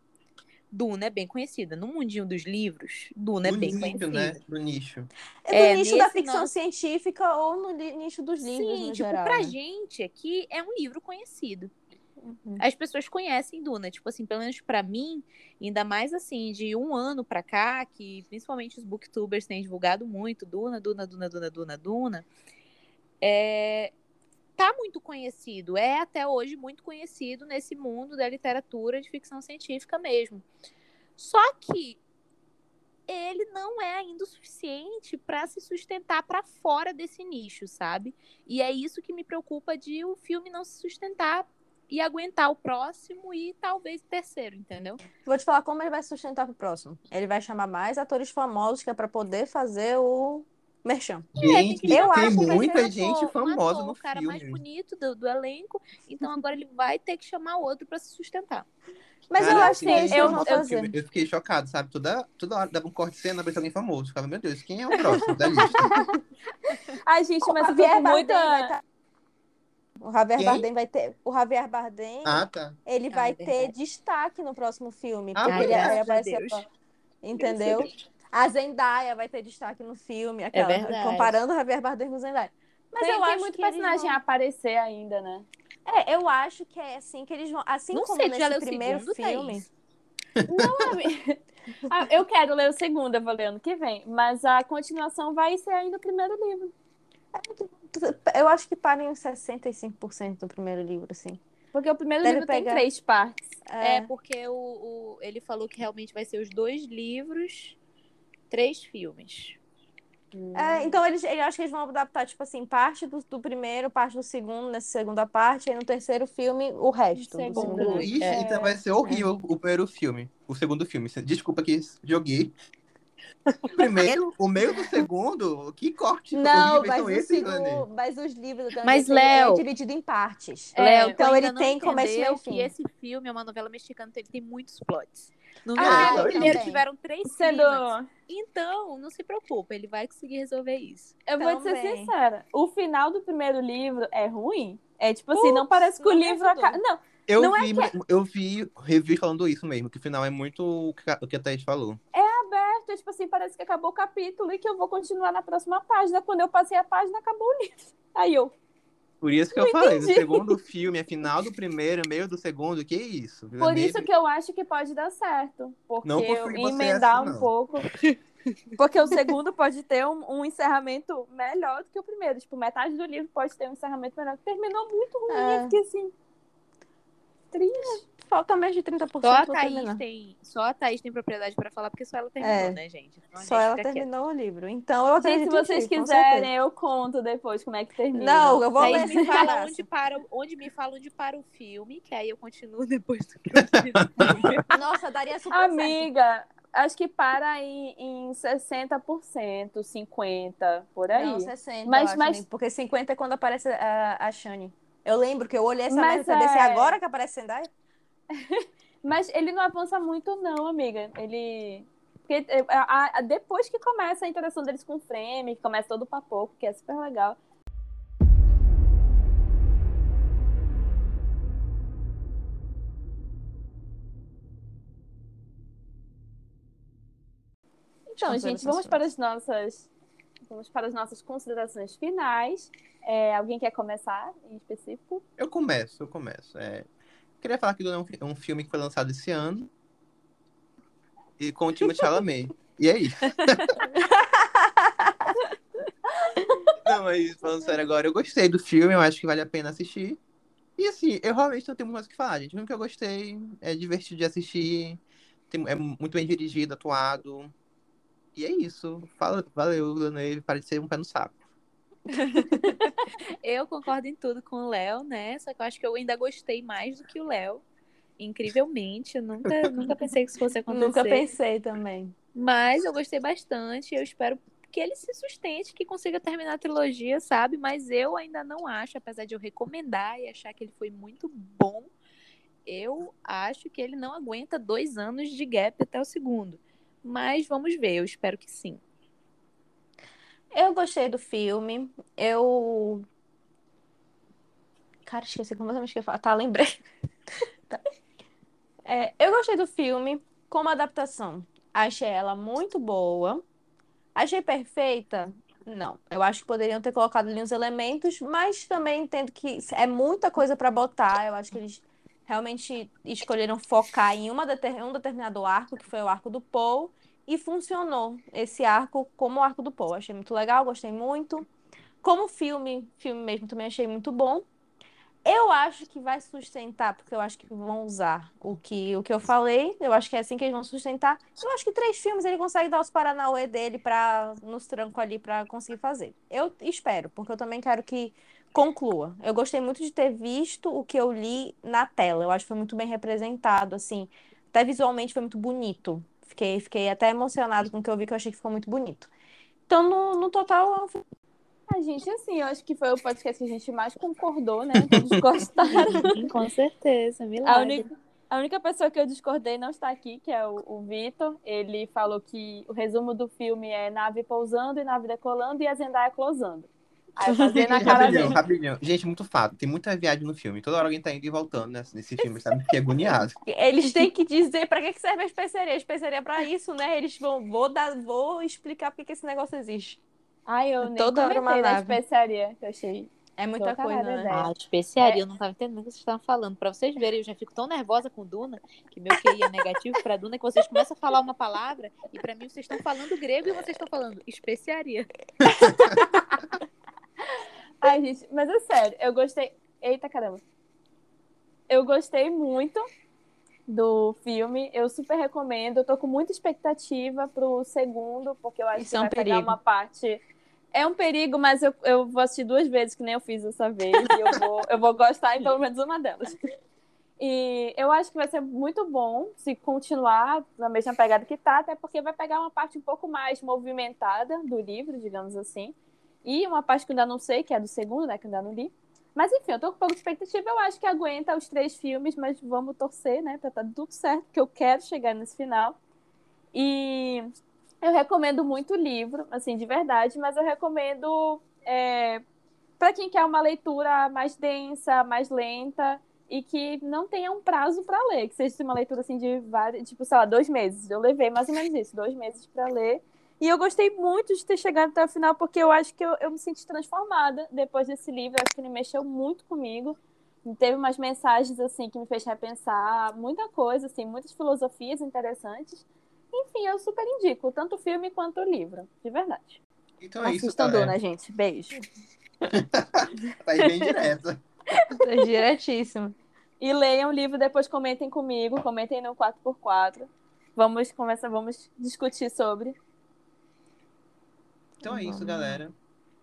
Duna é bem conhecida. No mundinho dos livros, Duna é no bem nicho, conhecida. né? No nicho. É do É, nicho da ficção nosso- científica ou no nicho dos livros, Sim, no tipo, geral. pra né? gente aqui é um livro conhecido. Uhum. As pessoas conhecem Duna, tipo assim, pelo menos pra mim, ainda mais assim, de um ano pra cá, que principalmente os booktubers têm divulgado muito, Duna, Duna, Duna, Duna, Duna, Duna, é, tá muito conhecido, é até hoje muito conhecido nesse mundo da literatura de ficção científica mesmo. Só que ele não é ainda o suficiente para se sustentar para fora desse nicho, sabe? E é isso que me preocupa de o filme não se sustentar e aguentar o próximo e talvez o terceiro, entendeu? Vou te falar como ele vai se sustentar pro próximo. Ele vai chamar mais atores famosos que é pra poder fazer o merchan. Gente, que eu chamar acho que muita ator- gente um famosa ator, no o cara filme. mais bonito do, do elenco, então agora ele vai ter que chamar outro para se sustentar. Mas eu Cara, acho que assim, é que eu- eu- fazer. Eu fiquei chocado, sabe? Toda, toda hora dava um corte de cena, aparecia alguém famoso. Ficava, meu Deus, quem é o próximo da lista? Ai, gente, O mas eu Bardem muita. vai tá- O Javier Quem? Bardem vai ter. O Javier Bardem, Ah, tá. ele Ah, vai é ter destaque no próximo filme. Ah, porque ele é. vai aparecer. Deus. pra- Entendeu? A Zendaya vai ter destaque no filme. É Aquela, verdade. comparando o Javier Bardem com o Zendaya. Mas tem, eu tem acho muito que personagem vão- a aparecer ainda, né? É, eu acho que é assim que eles vão. Assim Não como sei, nesse primeiro segundo, filme. Thaís? Ah, eu quero ler o segundo, eu vou ler ano que vem. Mas a continuação vai ser ainda o primeiro livro. Eu acho que para em uns 65% do primeiro livro, assim. Porque o primeiro Deve livro pegar- tem três partes. É, porque o, o- ele falou que realmente vai ser os dois livros, três filmes. É, então eles, eu acho que eles vão adaptar, tipo assim, parte do, do primeiro, parte do segundo, nessa segunda parte, e no terceiro filme, o resto do Segundo. segundo livro. Ixi, É. então vai ser horrível o primeiro filme. O segundo filme. Desculpa que joguei. O primeiro, o meio do segundo, que corte Não, horríveis mas, são o esses, Dani? segundo, mas os livros também Mas, é Léo- dividido em partes. É, Léo, então ele tem começo, meio e que esse filme é uma novela mexicana, então ele tem muitos plots. No Ah, também. primeiro tiveram três Sendo. clímax. Então, não se preocupa, ele vai conseguir resolver isso. Eu vou te ser Também. sincera. O final do primeiro livro é ruim. É tipo assim, não parece que o não livro acaba. Não, Eu Não é vi, eu vi reviews falando isso mesmo, que o final é muito o que a- que Thaís falou. aberto, é tipo assim, parece que acabou o capítulo e que eu vou continuar na próxima página. Quando eu passei a página, acabou o livro. Aí eu. Por isso que eu falei, no segundo filme, é final do primeiro, meio do segundo, que isso? Por isso que eu acho que pode dar certo. Porque Não eu emendar assim, um não. pouco. Porque o segundo pode ter um, um encerramento melhor do que o primeiro. Tipo, metade do livro pode ter um encerramento melhor. Terminou muito ruim, É. fiquei assim. Triste. Falta mais de 30% Só a Thaís terminar. tem, só a Thaís tem propriedade pra falar, porque só ela terminou, É. né, gente? Então a Só gente ela terminou o livro. Então eu se acredito em vocês com quiserem, eu conto depois como é que termina. Não, eu vou Thaís ler me fala onde para, onde me fala onde para o filme, que aí eu continuo depois do que eu termino o filme. Nossa, daria super certo. Amiga, acho que para em, em 60%, 50%, por aí. Não, 60, Mas- eu acho, mas- porque 50 é quando aparece a, a Shani. Eu lembro que eu olhei essa Mas merda e pensei, é- agora que aparece Zendaya? Mas ele não avança muito, não, amiga. Ele. Porque é, a- a- depois que começa a interação deles com o Frame, que começa todo o papoco, que é super legal. Então, gente, vamos para as nossas. Vamos para as nossas considerações finais. É, alguém quer começar em específico? Eu começo, eu começo. É, Queria falar que Duna é um, fi- filme que foi lançado esse ano. E com o Timothée Chalamet. E é isso. não, mas falando sério agora, eu gostei do filme, eu acho que vale a pena assistir. E assim, eu realmente não tenho muito mais o que falar, gente. O filme que eu gostei, é divertido de assistir, tem- é muito bem dirigido, atuado. E é isso. Fala, valeu, Villeneuve, para de ser um pé no saco. Eu concordo em tudo com o Léo, né? Só que eu acho que eu ainda gostei mais do que o Léo. Incrivelmente, eu nunca, nunca pensei que isso fosse acontecer. Nunca pensei também. Mas eu gostei bastante. Eu espero que ele se sustente, que consiga terminar a trilogia, sabe? Mas eu ainda não acho, apesar de eu recomendar e achar que ele foi muito bom, eu acho que ele não aguenta dois anos de gap até o segundo. Mas vamos ver, eu espero que sim. Eu gostei do filme. Eu. Cara, esqueci completamente o que eu. Tá, lembrei. Tá. É, eu gostei do filme como adaptação. Achei ela muito boa. Achei perfeita? Não. Eu acho que poderiam ter colocado ali uns elementos, mas também entendo que é muita coisa para botar. Eu acho que eles realmente escolheram focar em uma um determinado arco, que foi o arco do Paul, e funcionou esse arco como o arco do Paul. Achei muito legal, gostei muito. Como filme, filme mesmo também achei muito bom. Eu acho que vai sustentar, porque eu acho que vão usar o que, o que eu falei. Eu acho que é assim que eles vão sustentar. Eu acho que três filmes ele consegue dar os paranauê dele para nos trancos ali para conseguir fazer. Eu espero, porque eu também quero que conclua. Eu gostei muito de ter visto o que eu li na tela. Eu acho que foi muito bem representado, assim. Até visualmente foi muito bonito. Fiquei, fiquei até emocionado com o que eu vi, que eu achei que ficou muito bonito. Então, no, no total, A gente, assim, eu acho que foi o podcast que a gente mais concordou, né? Todos gostaram. Com certeza, A milagre. única, a única pessoa que eu discordei não está aqui, que é o, o Vitor. Ele falou que o resumo do filme é nave pousando e nave decolando e a Zendaya closando. Aí eu fazia na cara rapidinho, dele. rapidinho. Gente, muito fato. Tem muita viagem no filme. Toda hora alguém tá indo e voltando nesse, nesse filme, sabe? Fiquei agoniado. Eles têm que dizer para que que serve a especiaria. A especiaria é para isso, né? Eles vão vou dar, vou explicar porque que esse negócio existe. Ai, eu nem Toda hora uma comentei da nave. especiaria, que eu achei. É muita Tô coisa, né? ideia. Ah, especiaria, eu não tava entendendo o que vocês estavam falando. Pra vocês verem, eu já fico tão nervosa com Duna, que meu QI é negativo pra Duna, que vocês começam a falar uma palavra e pra mim vocês estão falando grego e vocês estão falando especiaria. Ai, gente, mas é sério, eu gostei. Eita caramba. Eu gostei muito do filme. Eu super recomendo. Eu tô com muita expectativa pro segundo, porque eu acho Isso que é um vai pegar perigo. uma parte. É um perigo, mas eu, eu vou assistir duas vezes, que nem eu fiz dessa vez. e eu vou, eu vou gostar em pelo menos uma delas. E eu acho que vai ser muito bom se continuar na mesma pegada que tá, até porque vai pegar uma parte um pouco mais movimentada do livro, digamos assim. E uma parte que eu ainda não sei, que é do segundo, né? Que eu ainda não li. Mas enfim, eu tô com pouca expectativa. Eu acho que aguenta os três filmes, mas vamos torcer, né? Pra tá tudo certo, porque eu quero chegar nesse final. E eu recomendo muito o livro, assim, de verdade, mas eu recomendo é, para quem quer uma leitura mais densa, mais lenta e que não tenha um prazo para ler, que seja uma leitura assim de vários, tipo, sei lá, dois meses. Eu levei mais ou menos isso, dois meses para ler. E eu gostei muito de ter chegado até o final, porque eu acho que eu, eu me senti transformada depois desse livro. Eu acho que ele mexeu muito comigo. Teve umas mensagens, assim, que me fez repensar muita coisa, assim, muitas filosofias interessantes. Enfim, eu super indico, tanto o filme quanto o livro, de verdade. Então é isso, Assistam galera. Duna, gente. Beijo. Tá aí bem direto. É diretíssimo. E leiam o livro, depois comentem comigo, comentem no 4x4. Vamos começar, vamos discutir sobre. Então é isso, galera.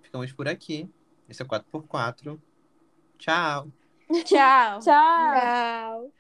Ficamos por aqui. Esse é o 4x4. Tchau. Tchau. Tchau! Tchau!